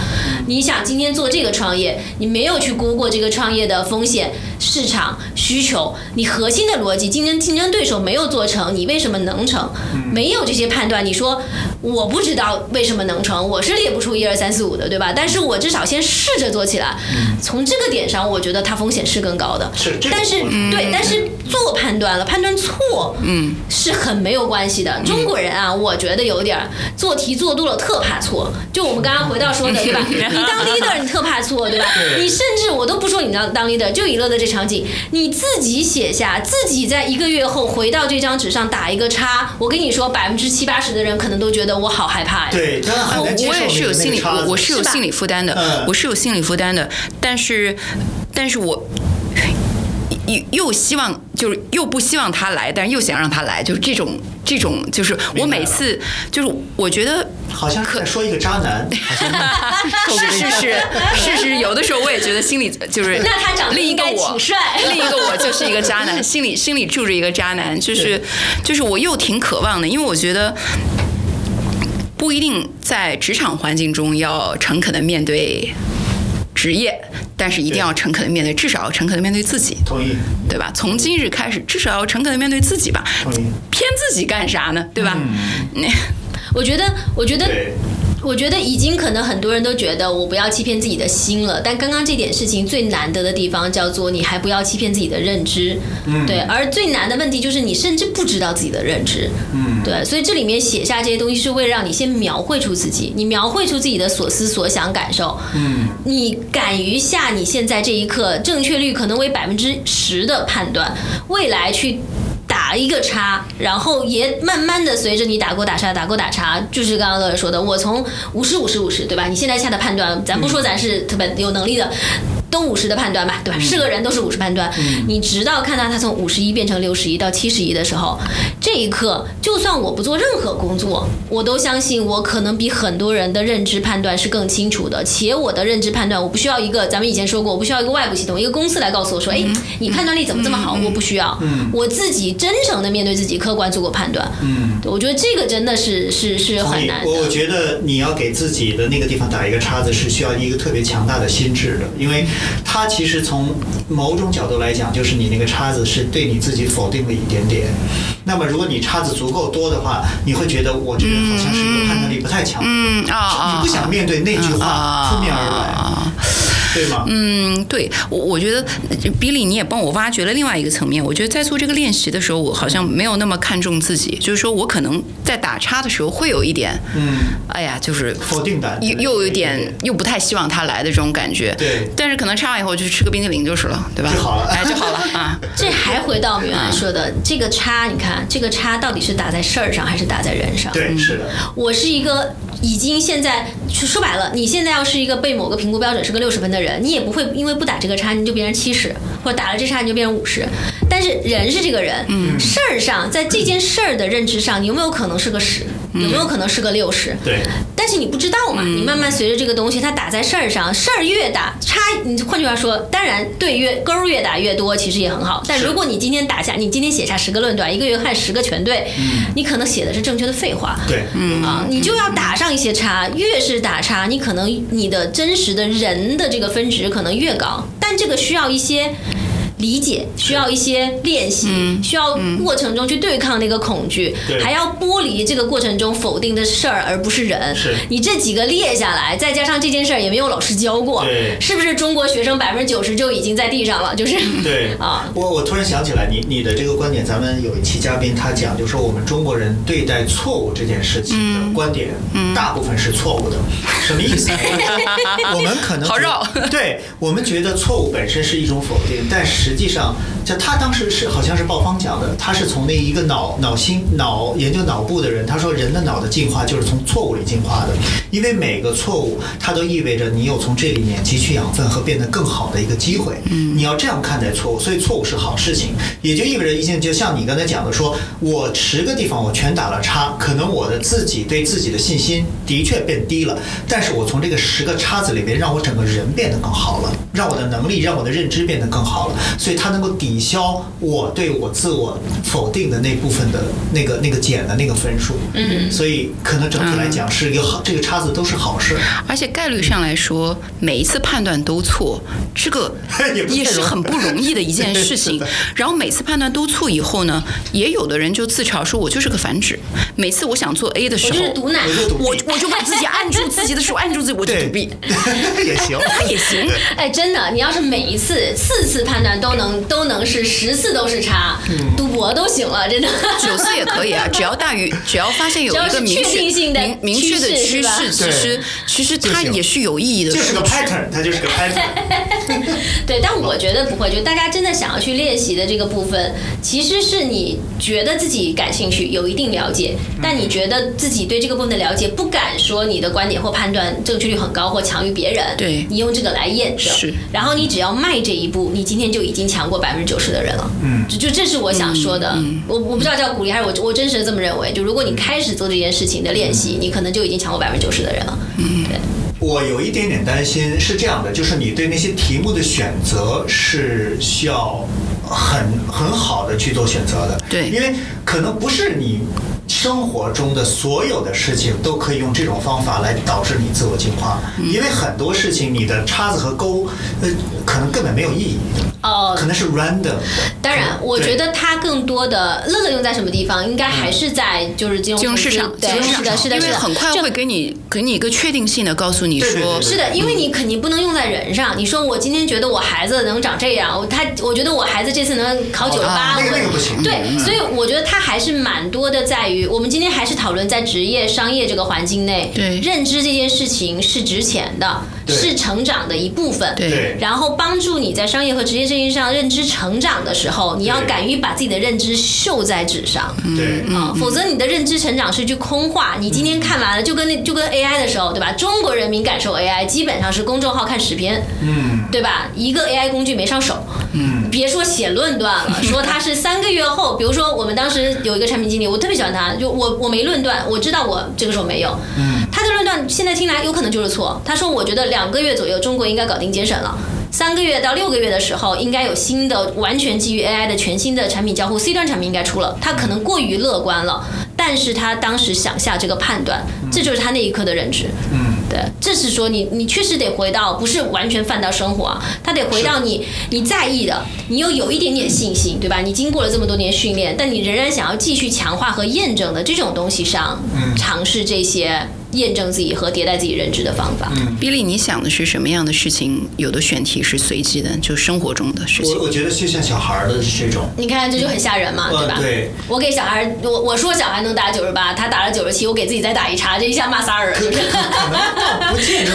你想今天做这个创业，你没有去估过这个创业的风险、市场需求，你核心的逻辑，竞争竞争对手没有做成，你为什么能成？没有这些判断，你说我不知道为什么能成，我是列不出一二三四五的，对吧？但是我至少先试着做起来。从这个点上，我觉得它风险是更高的。是但是对，但是做判断了，判断错，嗯，是很没有关系的。中国人啊，我觉得有点做题做多了特怕错。就我们刚刚回到说的，对吧？你当 leader 你特怕错，对吧？你甚至我都不说你当当 leader，就以乐的这场景，你自己写下，自己在一个月后回到这张纸上打一个叉。我跟你说，百分之七八十的人可能都觉得我好害怕呀。对，我也是有心理，我我是有心理负担的嗯，我是有心理负担的，但是，但是我。又又希望就是又不希望他来，但是又想让他来，就是这种这种就是我每次就是我觉得好像是在说一个渣男，好像是 是是是 是，有的时候我也觉得心里就是那他长得另一应该个我挺帅 另一个我就是一个渣男，心里心里住着一个渣男，就是就是我又挺渴望的，因为我觉得。不一定在职场环境中要诚恳的面对职业，但是一定要诚恳的面对，至少要诚恳的面对自己，同意，对吧？从今日开始，至少要诚恳的面对自己吧。同意，骗自己干啥呢？对吧？那我觉得，我觉得。我觉得已经可能很多人都觉得我不要欺骗自己的心了，但刚刚这点事情最难得的地方叫做你还不要欺骗自己的认知，嗯对，而最难的问题就是你甚至不知道自己的认知，嗯对，所以这里面写下这些东西是为了让你先描绘出自己，你描绘出自己的所思所想感受，嗯，你敢于下你现在这一刻正确率可能为百分之十的判断，未来去。打一个叉，然后也慢慢的随着你打勾打叉打勾打叉，就是刚刚乐乐说的，我从五十五十五十，对吧？你现在下的判断，咱不说咱是特别有能力的。都五十的判断吧，对吧？是个人都是五十判断，你直到看到他从五十一变成六十一到七十一的时候，这一刻，就算我不做任何工作，我都相信我可能比很多人的认知判断是更清楚的，且我的认知判断，我不需要一个，咱们以前说过，我不需要一个外部系统，一个公司来告诉我说，哎，你判断力怎么这么好？我不需要，我自己真诚的面对自己，客观做过判断。嗯，我觉得这个真的是是是很难。我我。觉得你要给自己的那个地方打一个叉子，是需要一个特别强大的心智的，因为它其实从某种角度来讲，就是你那个叉子是对你自己否定了一点点。那么如果你叉子足够多的话，你会觉得我这个人好像是一个判断力不太强。嗯啊啊，你不想面对那句话扑面而来，啊对吗？嗯，对我我觉得呃比利你也帮我挖掘了另外一个层面。我觉得在做这个练习的时候，我好像没有那么看重自己，就是说我可能在打叉的时候会有一点，嗯，哎呀，就是否定感又又有一点又不太希望他来的这种感觉。对但是可能插完以后就去吃个冰淇淋就是了，对吧？就好了哎，就好了啊。这还回到我们原来说的这个叉，你看这个叉到底是打在事儿上还是打在人上？对，是的，我是一个已经现在说说白了，你现在要是一个被某个评估标准是个六十分的人，你也不会因为不打这个叉你就变成七十，或者打了这叉你就变成五十。但是人是这个人，事儿上在这件事儿的认知上，你有没有可能是个十？有没有可能是个六十？对，但是你不知道嘛，你慢慢随着这个东西，它打在事儿上，事儿越打差，你换句话说，当然对越勾儿越打越多，其实也很好。但如果你今天打下，你今天写下十个论断，一个月看十个全对，你可能写的是正确的废话。对，嗯啊，你就要打上一些叉，越是打叉，你可能你的真实的人的这个分值可能越高，但这个需要一些。理解需要一些练习，需要过程中去对抗那个恐惧，对。还要剥离这个过程中否定的事儿，而不是人。是。你这几个列下来，再加上这件事儿也没有老师教过，是不是中国学生百分之九十就已经在地上了？就是对。啊，我我突然想起来，你你的这个观点，咱们有一期嘉宾他讲，就说我们中国人对待错误这件事情的观点，大部分是错误的。什么意思？我们可能好绕。对我们觉得错误本身是一种否定，但实实际上，就他当时是好像是鲍方讲的，他是从那一个脑脑心脑研究脑部的人，他说人的脑的进化就是从错误里进化的，因为每个错误它都意味着你有从这里面汲取养分和变得更好的一个机会。嗯，你要这样看待错误，所以错误是好事情，也就意味着一件，就像你刚才讲的说，我十个地方我全打了叉，可能我的自己对自己的信心的确变低了，但是我从这个十个叉子里面，让我整个人变得更好了，让我的能力，让我的认知变得更好了，所以它能够抵消我对我自我否定的那部分的那个那个减的那个分数。嗯，所以可能整体来讲是一个好，这个叉子都是好事。而且概率上来说，每一次判断都错，这个 也是很不容易的一件事情。然后每次判断都错以后呢，也有的人就自嘲说：“我就是个反指。”每次我想做 A 的时我候，就是毒奶。我就赌我我就把自己按住自己的手，按住自己，我就对赌 B，也行。也行。哎，真的，你要是每一次四次判断都能都能是十次都是差，嗯。赌博都行了，真的。九次也可以啊，只要大于，只要发现有一个明确定性的明明确的趋势其实其实它也是有意义的。就是个 pattern，它就是个 pattern。对，但我觉得不会，就大家真的想要去练习的这个部分，其实是你觉得自己感兴趣，有一定了解，但你觉得自己对这个部分的了解，不敢说你的观点或判断正确率很高或强于别人，对。你用这个来验证，是。然后你只要迈这一步，你今天就已经强过百分之九十的人了，嗯，就就这是我想说的，我我不知道叫鼓励还是我我真实的这么认为，就如果你开始做这件事情的练习，你可能就已经强过百分之九十的人了，嗯，对。我有一点点担心，是这样的，就是你对那些题目的选择是需要很很好的去做选择的。对。因为可能不是你生活中的所有的事情都可以用这种方法来导致你自我进化，因为很多事情你的叉子和钩，呃，可能根本没有意义，哦，可能是 random 的。当然，我觉得它更多的乐乐用在什么地方，应该还是在就是金融金融市场，对，金融是的，市场。是的，是的，因为很快会给你给你一个确定性的告诉你说是的，因为你肯定不能用在人上。你说我今天觉得我孩子能长这样，我他我觉得我孩子这次能考九十八，啊那个不行。对，嗯所以我觉得它还是蛮多的，在于我们今天还是讨论在职业商业这个环境内，对认知这件事情是值钱的，是成长的一部分。对对然后帮助你在商业和职业这件事上认知成长的时候，你要敢于把自己的认知秀在纸上。对，啊、否则你的认知成长是句空话。你今天看完了，就跟那就跟 AI 的时候，对吧？中国人民感受 AI 基本上是公众号看十篇，嗯，对吧？一个 AI 工具没上手，嗯，别说写论断了，说他是三个月后，比如说我们当时有一个产品经理，我特别喜欢他，就我我没论断，我知道我这个时候没有，嗯，他的论断现在听来有可能就是错。他说我觉得两个月左右中国应该搞定节省了。三个月到六个月的时候，应该有新的完全基于 AI 的全新的产品交互，C 端产品应该出了。他可能过于乐观了，但是他当时想下这个判断，这就是他那一刻的认知。嗯，对，这是说你你确实得回到，不是完全放到生活啊，他得回到你你在意的，你又有一点点信心，对吧？你经过了这么多年训练，但你仍然想要继续强化和验证的这种东西上，嗯。尝试这些验证自己和迭代自己认知的方法。嗯 Billy，你想的是什么样的事情？有的选题是随机的，就生活中的事情我。我觉得就像小孩儿的这种，你看，这就很吓人嘛，呃对吧？对我给小孩，我我说小孩能打九十八，他打了九十七，我给自己再打一叉，这一下骂仨人，可能倒不见得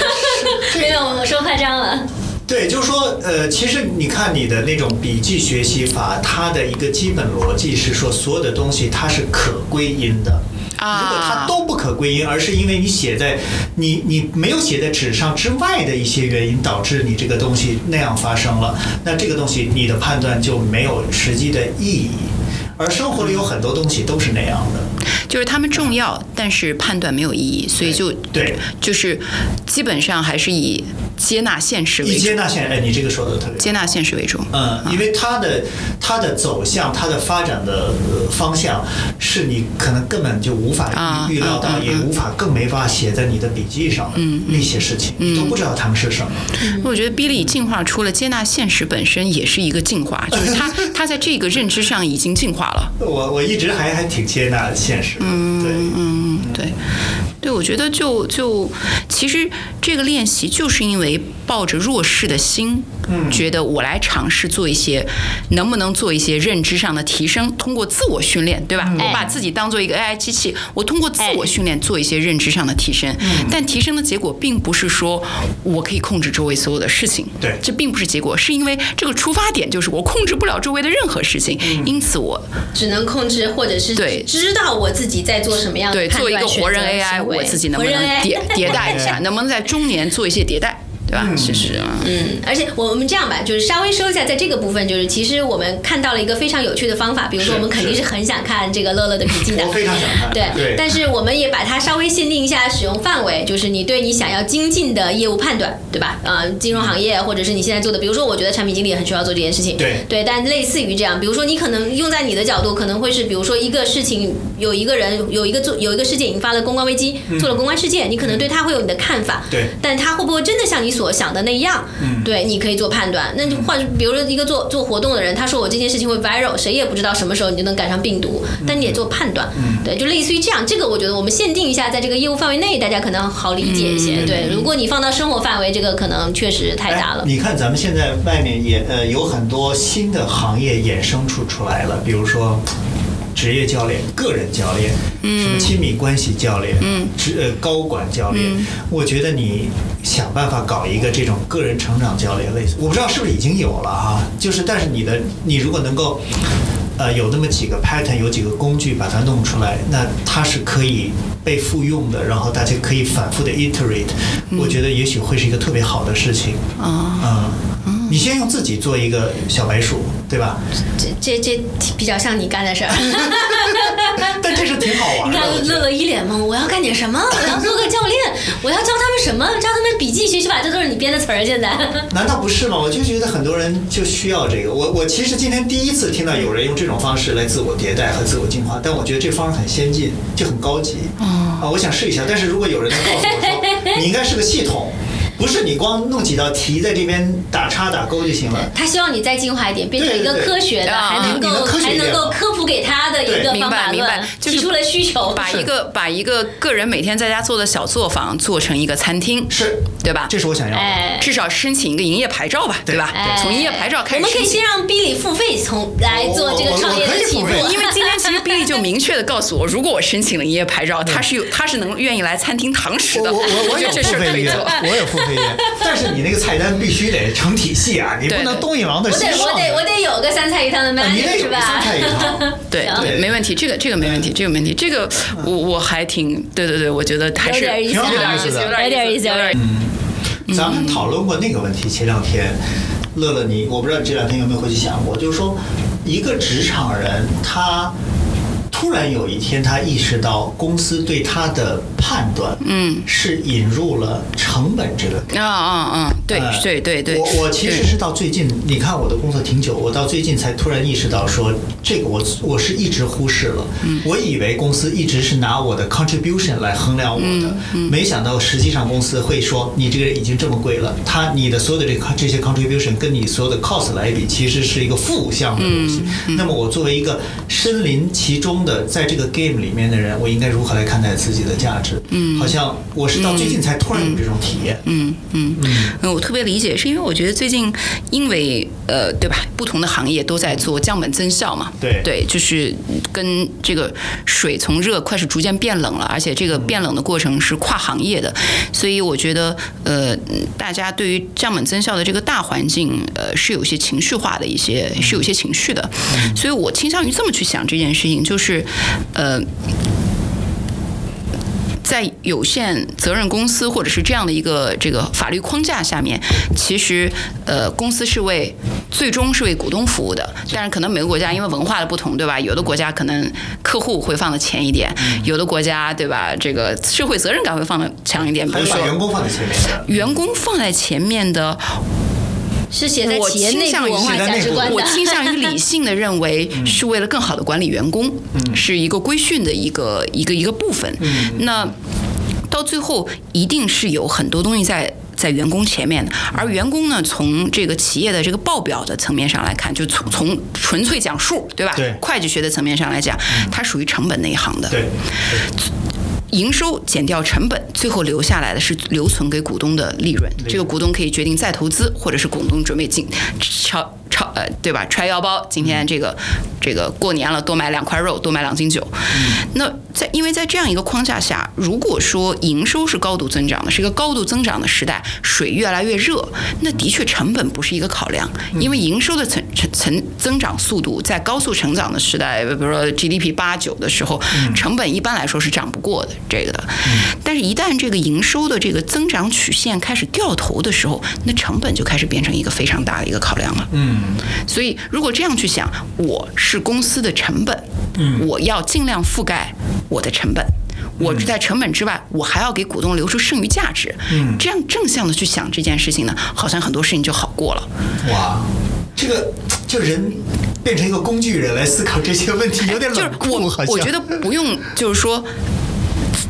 是没有，我说夸张了。对，就是说，呃，其实你看你的那种笔记学习法，它的一个基本逻辑是说，所有的东西它是可归因的。啊如果它都不可归因，而是因为你写在你你没有写在纸上之外的一些原因，导致你这个东西那样发生了，那这个东西你的判断就没有实际的意义。而生活里有很多东西都是那样的，就是他们重要，但是判断没有意义，所以就对，就是基本上还是以接纳现实为主。以，接纳现实，哎，你这个说的特别。接纳现实为主。嗯，因为它的它的走向，它的发展的呃方向，是你可能根本就无法啊预预料到，也无法更没法写在你的笔记上的那些事情，你都不知道他们是什么。我觉得 Billy 进化出了接纳现实本身也是一个进化，就是他 他在这个认知上已经进化了。我我一直还还挺接纳现实的，对，嗯，对，对，我觉得就就其实这个练习就是因为抱着弱势的心，嗯觉得我来尝试做一些，能不能做一些认知上的提升，通过自我训练，对吧？嗯我把自己当做一个 AI 机器，我通过自我训练做一些认知上的提升，嗯但提升的结果并不是说我可以控制周围所有的事情，对这并不是结果，是因为这个出发点就是我控制不了周围的任何事情，嗯因此我只能控制或者是对知道我自己在做什么样的对，判做一个活人 AI，我自己能不能迭迭代一下，能不能在中年做一些迭代，对吧？是是啊，嗯，而且我们这样吧，就是稍微说一下，在这个部分，就是其实我们看到了一个非常有趣的方法，比如说我们肯定是是很想看这个乐乐的笔记的我，非常想看。对，对，但是我们也把它稍微限定一下使用范围，就是你对你想要精进的业务判断，对吧？呃，金融行业或者是你现在做的，比如说，我觉得产品经理也很需要做这件事情。对对，但类似于这样，比如说你可能用在你的角度，可能会是，比如说一个事情有一个人有一个做有一个事件引发了公关危机，做了公关事件，你可能对他会有你的看法。对但他会不会真的像你所想的那样？嗯对，你可以做判断。那就换，比如说一个做做活动的人，他说我这件事情会 viral，谁也不知道什么时候你就能赶上病毒，但你也做判断。嗯对，就类似于这样。这个我觉得我们限定一下，在这个业务范围内，大家可能好理解一些。嗯对，如果你放到生活范围，这个可能确实太大了。哎你看，咱们现在外面也呃有很多新的行业衍生出出来了，比如说。职业教练、个人教练，什么亲密关系教练，嗯，职呃高管教练，我觉得你想办法搞一个这种个人成长教练类似，我不知道是不是已经有了哈，就是但是你的你如果能够，呃，有那么几个 pattern，有几个工具把它弄出来，那它是可以被复用的，然后大家可以反复的 iterate，、我觉得也许会是一个特别好的事情。啊，嗯，你先用自己做一个小白鼠，对吧？这这这比较像你干的事儿。但这是挺好玩你的。乐乐一脸懵，我要干点什么？我要做个教练，我要教他们什么？教他们笔记学习法，这都是你编的词儿。现在，难道不是吗？我就觉得很多人就需要这个。我我其实今天第一次听到有人用这种方式来自我迭代和自我进化，但我觉得这方式很先进，就很高级。啊，我想试一下。但是如果有人能告诉我说，你应该是个系统。不是你光弄几道题在这边打叉打勾就行了。他希望你再进化一点，变成一个对对对科学的，啊还能够能还能够科普给他的一个方法明白论明白，就是提出了需求。把一个把一个个人每天在家做的小作坊做成一个餐厅，是，对吧？这是我想要的。哎。至少申请一个营业牌照吧，对吧？哎从营业牌照开始我们可以先让 Billy 付费，从来做这个创业的起步 因为今天其实 Billy 就明确的告诉我，如果我申请了营业牌照，他是有他是能愿意来餐厅堂食的。我我我我有觉得这事儿付费意愿可以做。，我也付费意愿，但是你那个菜单必须得成体系啊，你不能东一榔头我得西上我得我得有个三菜一汤的 menu 得有是吧？三菜一汤。对。对，没问题，这个这个没问题，这个没问题，这个我我还挺对对对，我觉得还是有点意思挺有点，意思的。有点意思，有点意思。咱们讨论过那个问题，前两天，乐乐你，我不知道你这两天有没有回去想过，就是说，一个职场人他突然有一天他意识到公司对他的判断，嗯，是引入了成本这个概念。啊啊啊，对呃对对对，我我其实是到最近，你看我的工作挺久，我到最近才突然意识到说，这个我我是一直忽视了。嗯我以为公司一直是拿我的 contribution 来衡量我的，嗯没想到实际上公司会说，你这个人已经这么贵了，他你的所有的这个这些 contribution 跟你所有的 cost 来比，其实是一个负向的东西。嗯那么我作为一个身临其中的在这个 game 里面的人，我应该如何来看待自己的价值？嗯，好像我是到最近才突然有这种体验。嗯嗯嗯，我特别理解，是因为我觉得最近因为呃，对吧，不同的行业都在做降本增效嘛，对。对，就是跟这个水从热开始逐渐变冷了，而且这个变冷的过程是跨行业的，所以我觉得呃，大家对于降本增效的这个大环境呃是有些情绪化的一些是有些情绪的，所以我倾向于这么去想这件事情，就是呃。在有限责任公司或者是这样的一个这个法律框架下面，其实呃公司是为最终是为股东服务的，但是可能每个国家因为文化的不同，对吧？有的国家可能客户会放的前一点，有的国家对吧？这个社会责任感会放的强一点，比如说把员工放在前面的。员工放在前面的，是写在我企业内倾向于部文化价值观的我。倾向于理性的认为是为了更好的管理员工，是一个规训的一个一个一个部分。那到最后一定是有很多东西在。在员工前面的，而员工呢，从这个企业的这个报表的层面上来看，就从从纯粹讲数，对吧？对会计学的层面上来讲，它属于成本那一行的。对，营收减掉成本，最后留下来的是留存给股东的利润。这个股东可以决定再投资，或者是股东准备进超超呃，对吧？揣腰包，今天这个这个过年了，多买两块肉，多买两斤酒。那在因为在这样一个框架下，如果说营收是高度增长的，是一个高度增长的时代，水越来越热，那的确成本不是一个考量，因为营收的成成成增长速度在高速成长的时代，比如说 GDP 八九的时候，成本一般来说是涨不过的这个的。但是，一旦这个营收的这个增长曲线开始掉头的时候，那成本就开始变成一个非常大的一个考量了。嗯所以，如果这样去想，我是公司的成本，我要尽量覆盖我的成本。我在成本之外，我还要给股东留出剩余价值。嗯这样正向的去想这件事情呢，好像很多事情就好过了。哇，这个就人变成一个工具人来思考这些问题，有点就是冷酷，我我觉得不用，就是说。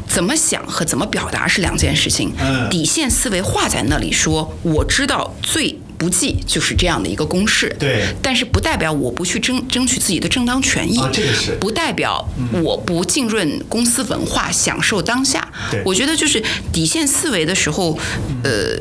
怎么想和怎么表达是两件事情。嗯底线思维画在那里说，我知道最不计就是这样的一个公式。对但是不代表我不去争争取自己的正当权益。啊这个是不代表我不浸润公司文化，享受当下对。我觉得就是底线思维的时候，呃，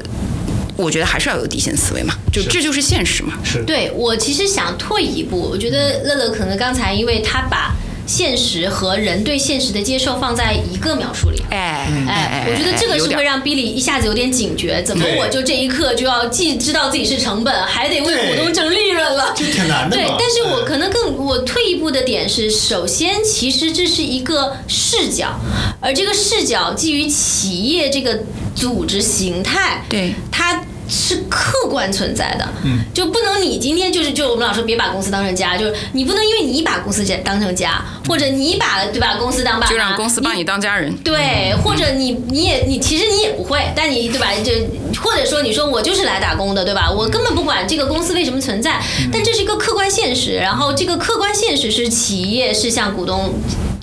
我觉得还是要有底线思维嘛，就这就是现实嘛。是对我其实想退一步，我觉得乐乐可能刚才因为他把现实和人对现实的接受放在一个描述里。哎哎，我觉得这个是会让 Billy 一下子有点警觉，怎么我就这一刻就要既知道自己是成本，还得为股东挣利润了？这挺难的，对但是我嗯可能更我退一步的点是，首先其实这是一个视角，而这个视角基于企业这个组织形态，对它。是客观存在的，嗯，就不能你今天就是就我们老说别把公司当成家，就是你不能因为你把公司当成家，或者你把对吧公司当爸妈，就让公司把你当家人。对，或者你你也你其实你也不会，但你对吧？就或者说你说我就是来打工的，对吧？我根本不管这个公司为什么存在，但这是一个客观现实。然后这个客观现实是企业是向股东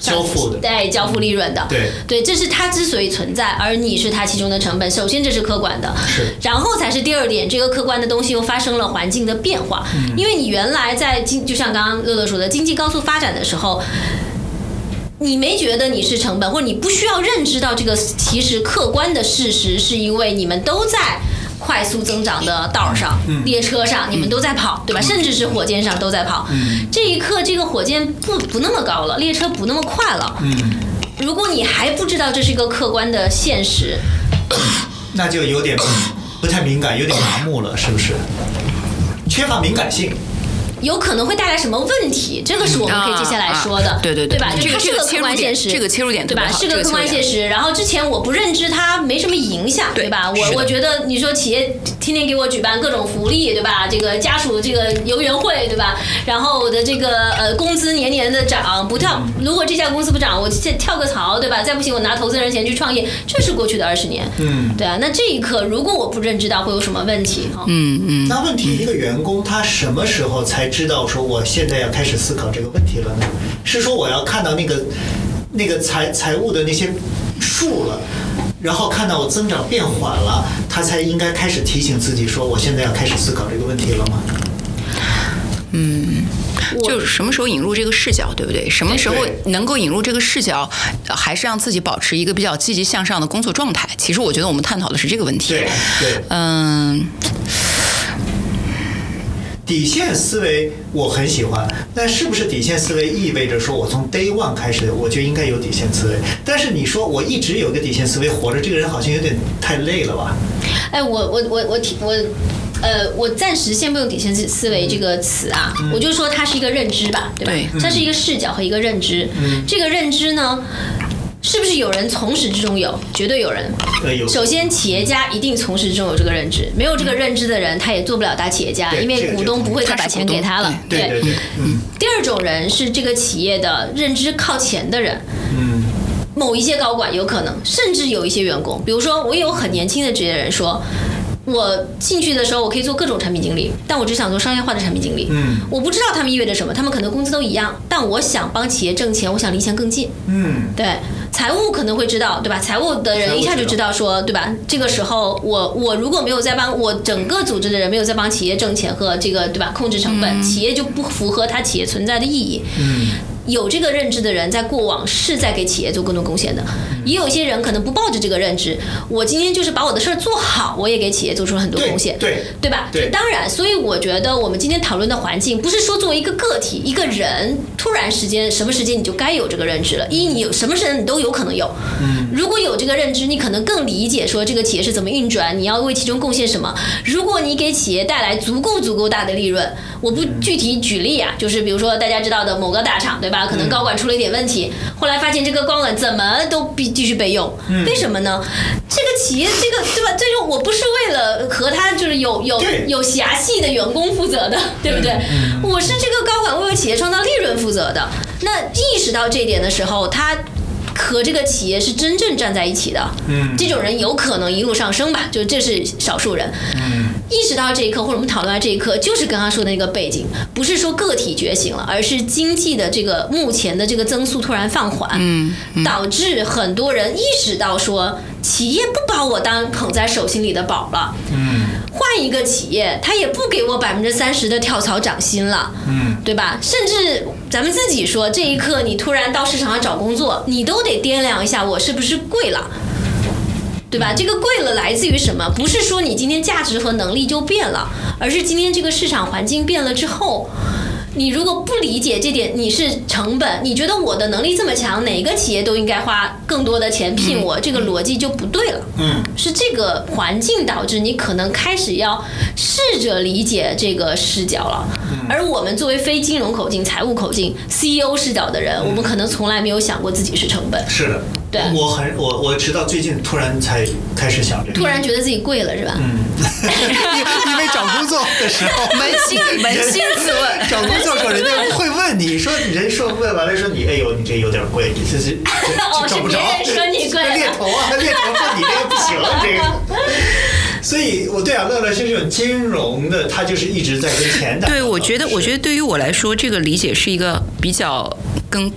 交付的。对，交付利润的，对。对，这是它之所以存在，而你是它其中的成本。首先这是客观的，是。然后才是第二点，这个客观的东西又发生了环境的变化，因为你原来在经，就像刚刚乐乐说的，经济高速发展的时候。你没觉得你是成本，或者你不需要认知到这个其实客观的事实，是因为你们都在快速增长的道儿上、列车上，你们都在跑，对吧？甚至是火箭上都在跑。这一刻，这个火箭不不那么高了，列车不那么快了。如果你还不知道这是一个客观的现实，那就有点不太敏感，有点麻木了，是不是？缺乏敏感性。有可能会带来什么问题？这个是我们可以接下来说的，啊啊对对对对吧？就这个它是个客观现实，这个切入点对吧？是个客观现实。然后之前我不认知它没什么影响，对对吧？我我觉得你说企业天天给我举办各种福利，对吧？这个家属这个游园会，对吧？然后我的这个呃工资年年的涨，不跳，如果这家公司不涨，我跳跳个槽，对吧？再不行我拿投资人钱去创业，这是过去的二十年，嗯，对啊。那这一刻如果我不认知到会有什么问题？哈，嗯嗯，那问题，一个员工他什么时候才知道说我现在要开始思考这个问题了呢？是说我要看到那个那个财财务的那些数了，然后看到我增长变缓了，他才应该开始提醒自己说我现在要开始思考这个问题了吗？嗯就是什么时候引入这个视角，对不对？什么时候能够引入这个视角，呃还是让自己保持一个比较积极向上的工作状态？其实我觉得我们探讨的是这个问题。对对，嗯，底线思维我很喜欢，但是不是底线思维意味着说我从 day one 开始我就应该有底线思维？但是你说我一直有一个底线思维活着，这个人好像有点太累了吧？哎，我我我我挺我。呃，我暂时先不用底线思思维这个词啊，我就说它是一个认知吧，对吧？对它是一个视角和一个认知。这个认知呢，是不是有人从始至终有？绝对有人。呃，有首先，企业家一定从始至终有这个认知，没有这个认知的人，他也做不了大企业家，因为股东不会再把钱给他了。对对对，嗯第二种人是这个企业的认知靠前的人，嗯某一些高管有可能，甚至有一些员工，比如说我有很年轻的职业人说。我进去的时候，我可以做各种产品经理，但我只想做商业化的产品经理。嗯我不知道他们意味着什么，他们可能工资都一样，但我想帮企业挣钱，我想离钱更近。嗯，对，财务可能会知道，对吧？财务的人一下就知道说，对吧？这个时候我我如果没有在帮我整个组织的人没有在帮企业挣钱和这个对吧控制成本，企业就不符合它企业存在的意义。嗯有这个认知的人，在过往是在给企业做更多贡献的，也有一些人可能不抱着这个认知，我今天就是把我的事儿做好，我也给企业做出了很多贡献，对对吧？对当然，所以我觉得我们今天讨论的环境，不是说作为一个个体、一个人，突然时间什么时间你就该有这个认知了。一，你有什么时间你都有可能有。嗯，如果有这个认知，你可能更理解说这个企业是怎么运转，你要为其中贡献什么。如果你给企业带来足够足够大的利润，我不具体举例啊，就是比如说大家知道的某个大厂，对吧？可能高管出了一点问题，后来发现这个高管怎么都必继续备用，为什么呢？这个企业这个对吧？这种我不是为了和他就是有有有狭系的员工负责的，对不对？我是这个高管为企业创造利润负责的。那意识到这一点的时候，他。和这个企业是真正站在一起的，嗯。这种人有可能一路上升吧，就这是少数人。嗯。意识到这一刻，或者我们讨论到这一刻，就是刚刚说的那个背景，不是说个体觉醒了，而是经济的这个目前的这个增速突然放缓，嗯导致很多人意识到说，企业不把我当捧在手心里的宝了，嗯换一个企业，他也不给我百分之三十的跳槽涨薪了，嗯，对吧？甚至咱们自己说，这一刻你突然到市场上找工作，你都得掂量一下，我是不是贵了。对吧？这个贵了来自于什么？不是说你今天价值和能力就变了，而是今天这个市场环境变了之后，你如果不理解这点，你是成本，你觉得我的能力这么强，哪个企业都应该花更多的钱聘我，这个逻辑就不对了。嗯，是这个环境导致你可能开始要试着理解这个视角了。而我们作为非金融口径、财务口径、CEO 视角的人，我们可能从来没有想过自己是成本，是的，对我很我我直到最近突然才开始想这个，突然觉得自己贵了，是吧？嗯，因因为找工作的时候，扪心扪心自问，找工作时候，人家会问你说，人说问完了说你，哎呦，你这有点贵，你这这 找不着，是别人说你贵猎头啊，猎头说你这个不行，这个。所以，我对啊，乐乐是这种金融的，他就是一直在跟钱打交道。对，我觉得，我觉得对于我来说，这个理解是一个比较跟。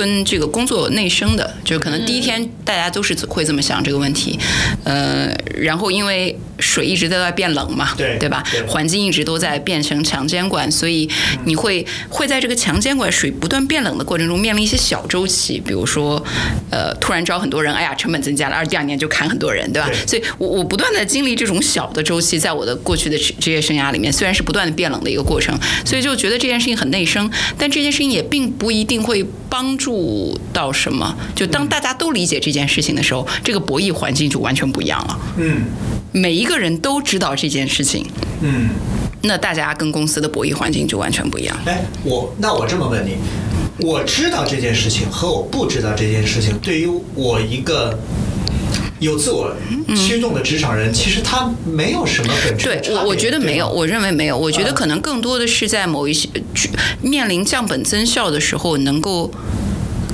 跟这个工作内生的，就是可能第一天大家都是会这么想这个问题，呃，然后因为水一直都在变冷嘛，对对吧对？环境一直都在变成强监管，所以你会会在这个强监管水不断变冷的过程中面临一些小周期，比如说，呃，突然招很多人，哎呀，成本增加了，而第二年就砍很多人，对吧？对所以我我不断的经历这种小的周期，在我的过去的职职业生涯里面，虽然是不断的变冷的一个过程，所以就觉得这件事情很内生，但这件事情也并不一定会帮助到什么。就当大家都理解这件事情的时候，这个博弈环境就完全不一样了。嗯每一个人都知道这件事情，嗯，那大家跟公司的博弈环境就完全不一样。哎，我那我这么问你，我知道这件事情和我不知道这件事情，对于我一个。有自我驱动的职场人，其实他没有什么本质的对差别。我，我觉得没有，我认为没有。我觉得嗯可能更多的是在某一些面临降本增效的时候，能够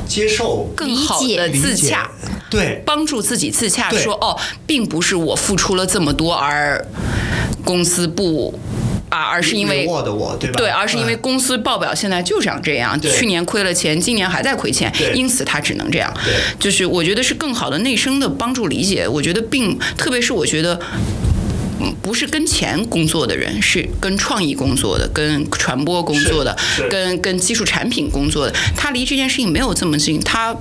接受更好的自洽。对，帮助自己自洽，对说哦，并不是我付出了这么多而公司不啊，而是因为对吧？对，而是因为嗯公司报表现在就长这样，对去年亏了钱，今年还在亏钱，因此他只能这样。对就是我觉得是更好的内生的帮助理解，我觉得并特别是我觉得。嗯不是跟钱工作的人，是跟创意工作的，跟传播工作的跟跟技术产品工作的，他离这件事情没有这么近，他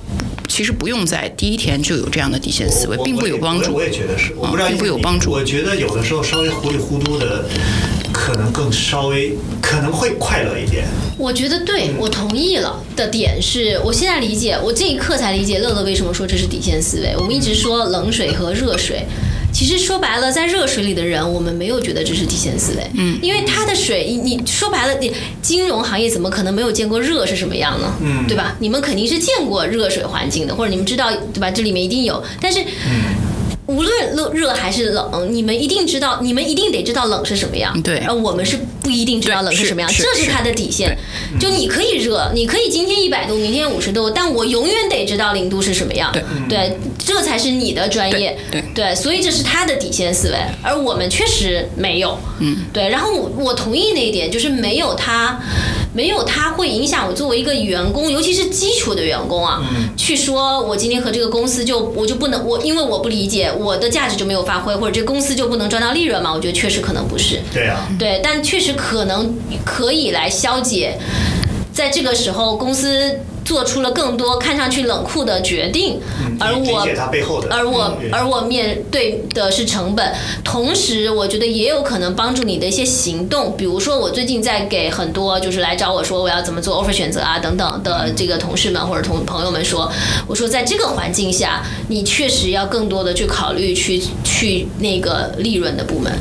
其实不用在第一天就有这样的底线思维，并不有帮助我。也觉得是，我不知道并不有帮助我觉得有的时候稍微糊里糊涂的，可能更稍微可能会快乐一点。我觉得对，我同意了的点是，我现在理解，我这一刻才理解乐乐为什么说这是底线思维。我们一直说冷水和热水。其实说白了，在热水里的人，我们没有觉得这是底线思维，嗯，因为它的水，你你说白了，你金融行业怎么可能没有见过热是什么样呢？嗯对吧？你们肯定是见过热水环境的，或者你们知道，对吧？这里面一定有，但是。无论热热还是冷，你们一定知道，你们一定得知道冷是什么样。对而我们是不一定知道冷是什么样，这是它的底线。就你可以热，你可以今天一百度，明天五十度，但我永远得知道零度是什么样。对对，这才是你的专业。对对，所以这是他的底线思维，而我们确实没有。嗯，对。然后我我同意那一点，就是没有他，没有他会影响我作为一个员工，尤其是基础的员工啊，去说我今天和这个公司就我就不能我因为我不理解我的价值就没有发挥，或者这公司就不能赚到利润嘛？我觉得确实可能不是。对啊，对，但确实可能可以来消解在这个时候公司做出了更多看上去冷酷的决定，而我而我嗯而我面对的是成本，同时我觉得也有可能帮助你的一些行动，比如说我最近在给很多就是来找我说我要怎么做 offer 选择啊等等的这个同事们或者同朋友们说，我说在这个环境下，你确实要更多的去考虑去去那个利润的部门，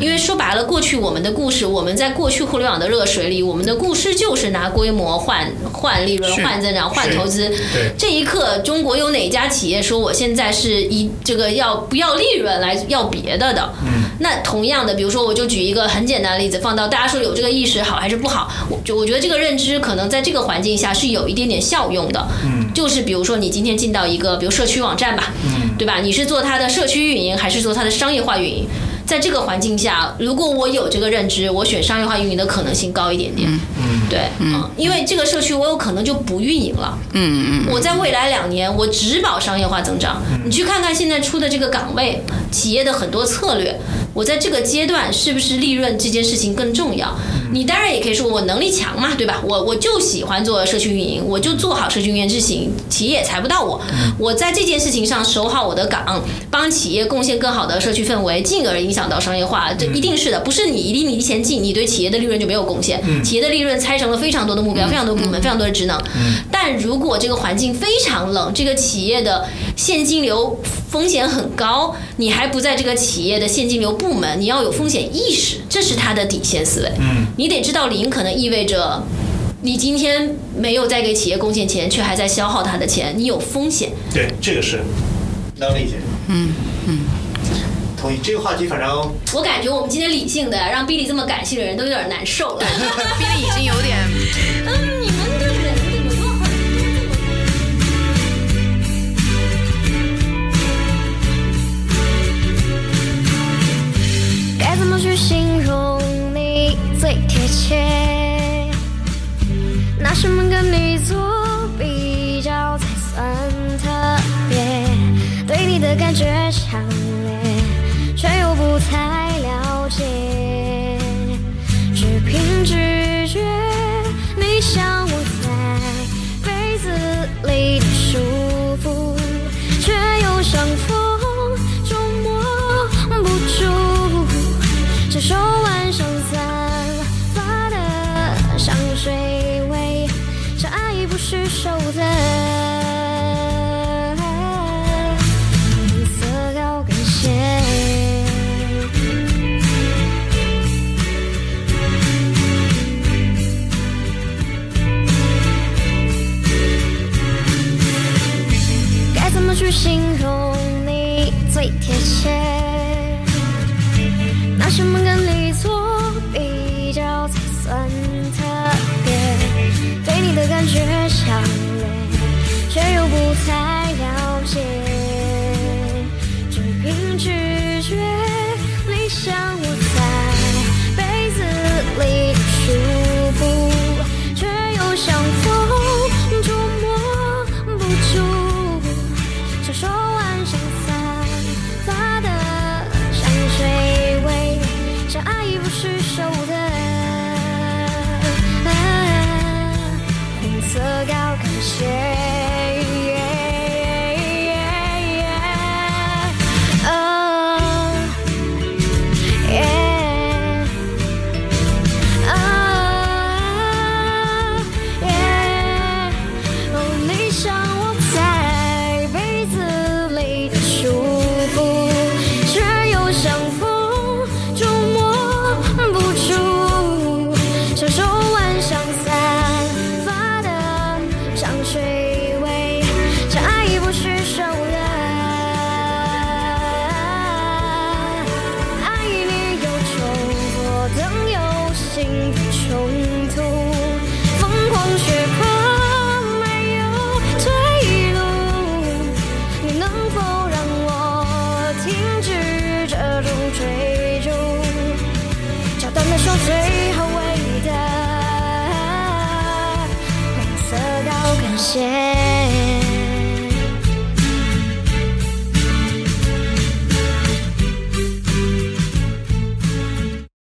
因为说白了，过去我们的故事，我们在过去互联网的热水里，我们的故事就是拿规模换换利润、换增长、换投资。对这一刻，中国有哪家企业说我现在是以这个要不要利润来要别的的？嗯，那同样的，比如说，我就举一个很简单的例子，放到大家说有这个意识好还是不好，我就我觉得这个认知可能在这个环境下是有一点点效用的。嗯，就是比如说你今天进到一个比如社区网站吧，嗯，对吧？你是做它的社区运营还是做它的商业化运营？在这个环境下，如果我有这个认知，我选商业化运营的可能性高一点点。嗯，对，嗯，因为这个社区我有可能就不运营了。嗯嗯我在未来两年，我只保商业化增长。你去看看现在出的这个岗位，企业的很多策略，我在这个阶段是不是利润这件事情更重要？你当然也可以说我能力强嘛，对吧？我我就喜欢做社区运营，我就做好社区运营执行，企业也裁不到我。我在这件事情上守好我的岗，帮企业贡献更好的社区氛围，进而影响到商业化，这一定是的。不是你离离前进，你对企业的利润就没有贡献。企业的利润拆成了非常多的目标，非常多部门，非常多的职能。但如果这个环境非常冷，这个企业的现金流风险很高，你还不在这个企业的现金流部门，你要有风险意识，这是他的底线思维。嗯，你得知道零可能意味着。你今天没有在给企业贡献钱，却还在消耗他的钱，你有风险。对，这个是能理解。嗯嗯，同意。这个话题反正我感觉我们今天理性的让 Billy 这么感性的人都有点难受了。Billy 已经有点嗯，你们的人怎么都很该怎么去形容你最贴切？拿什么跟你做比较才算特别？对你的感觉强烈，却又不太了解。只凭直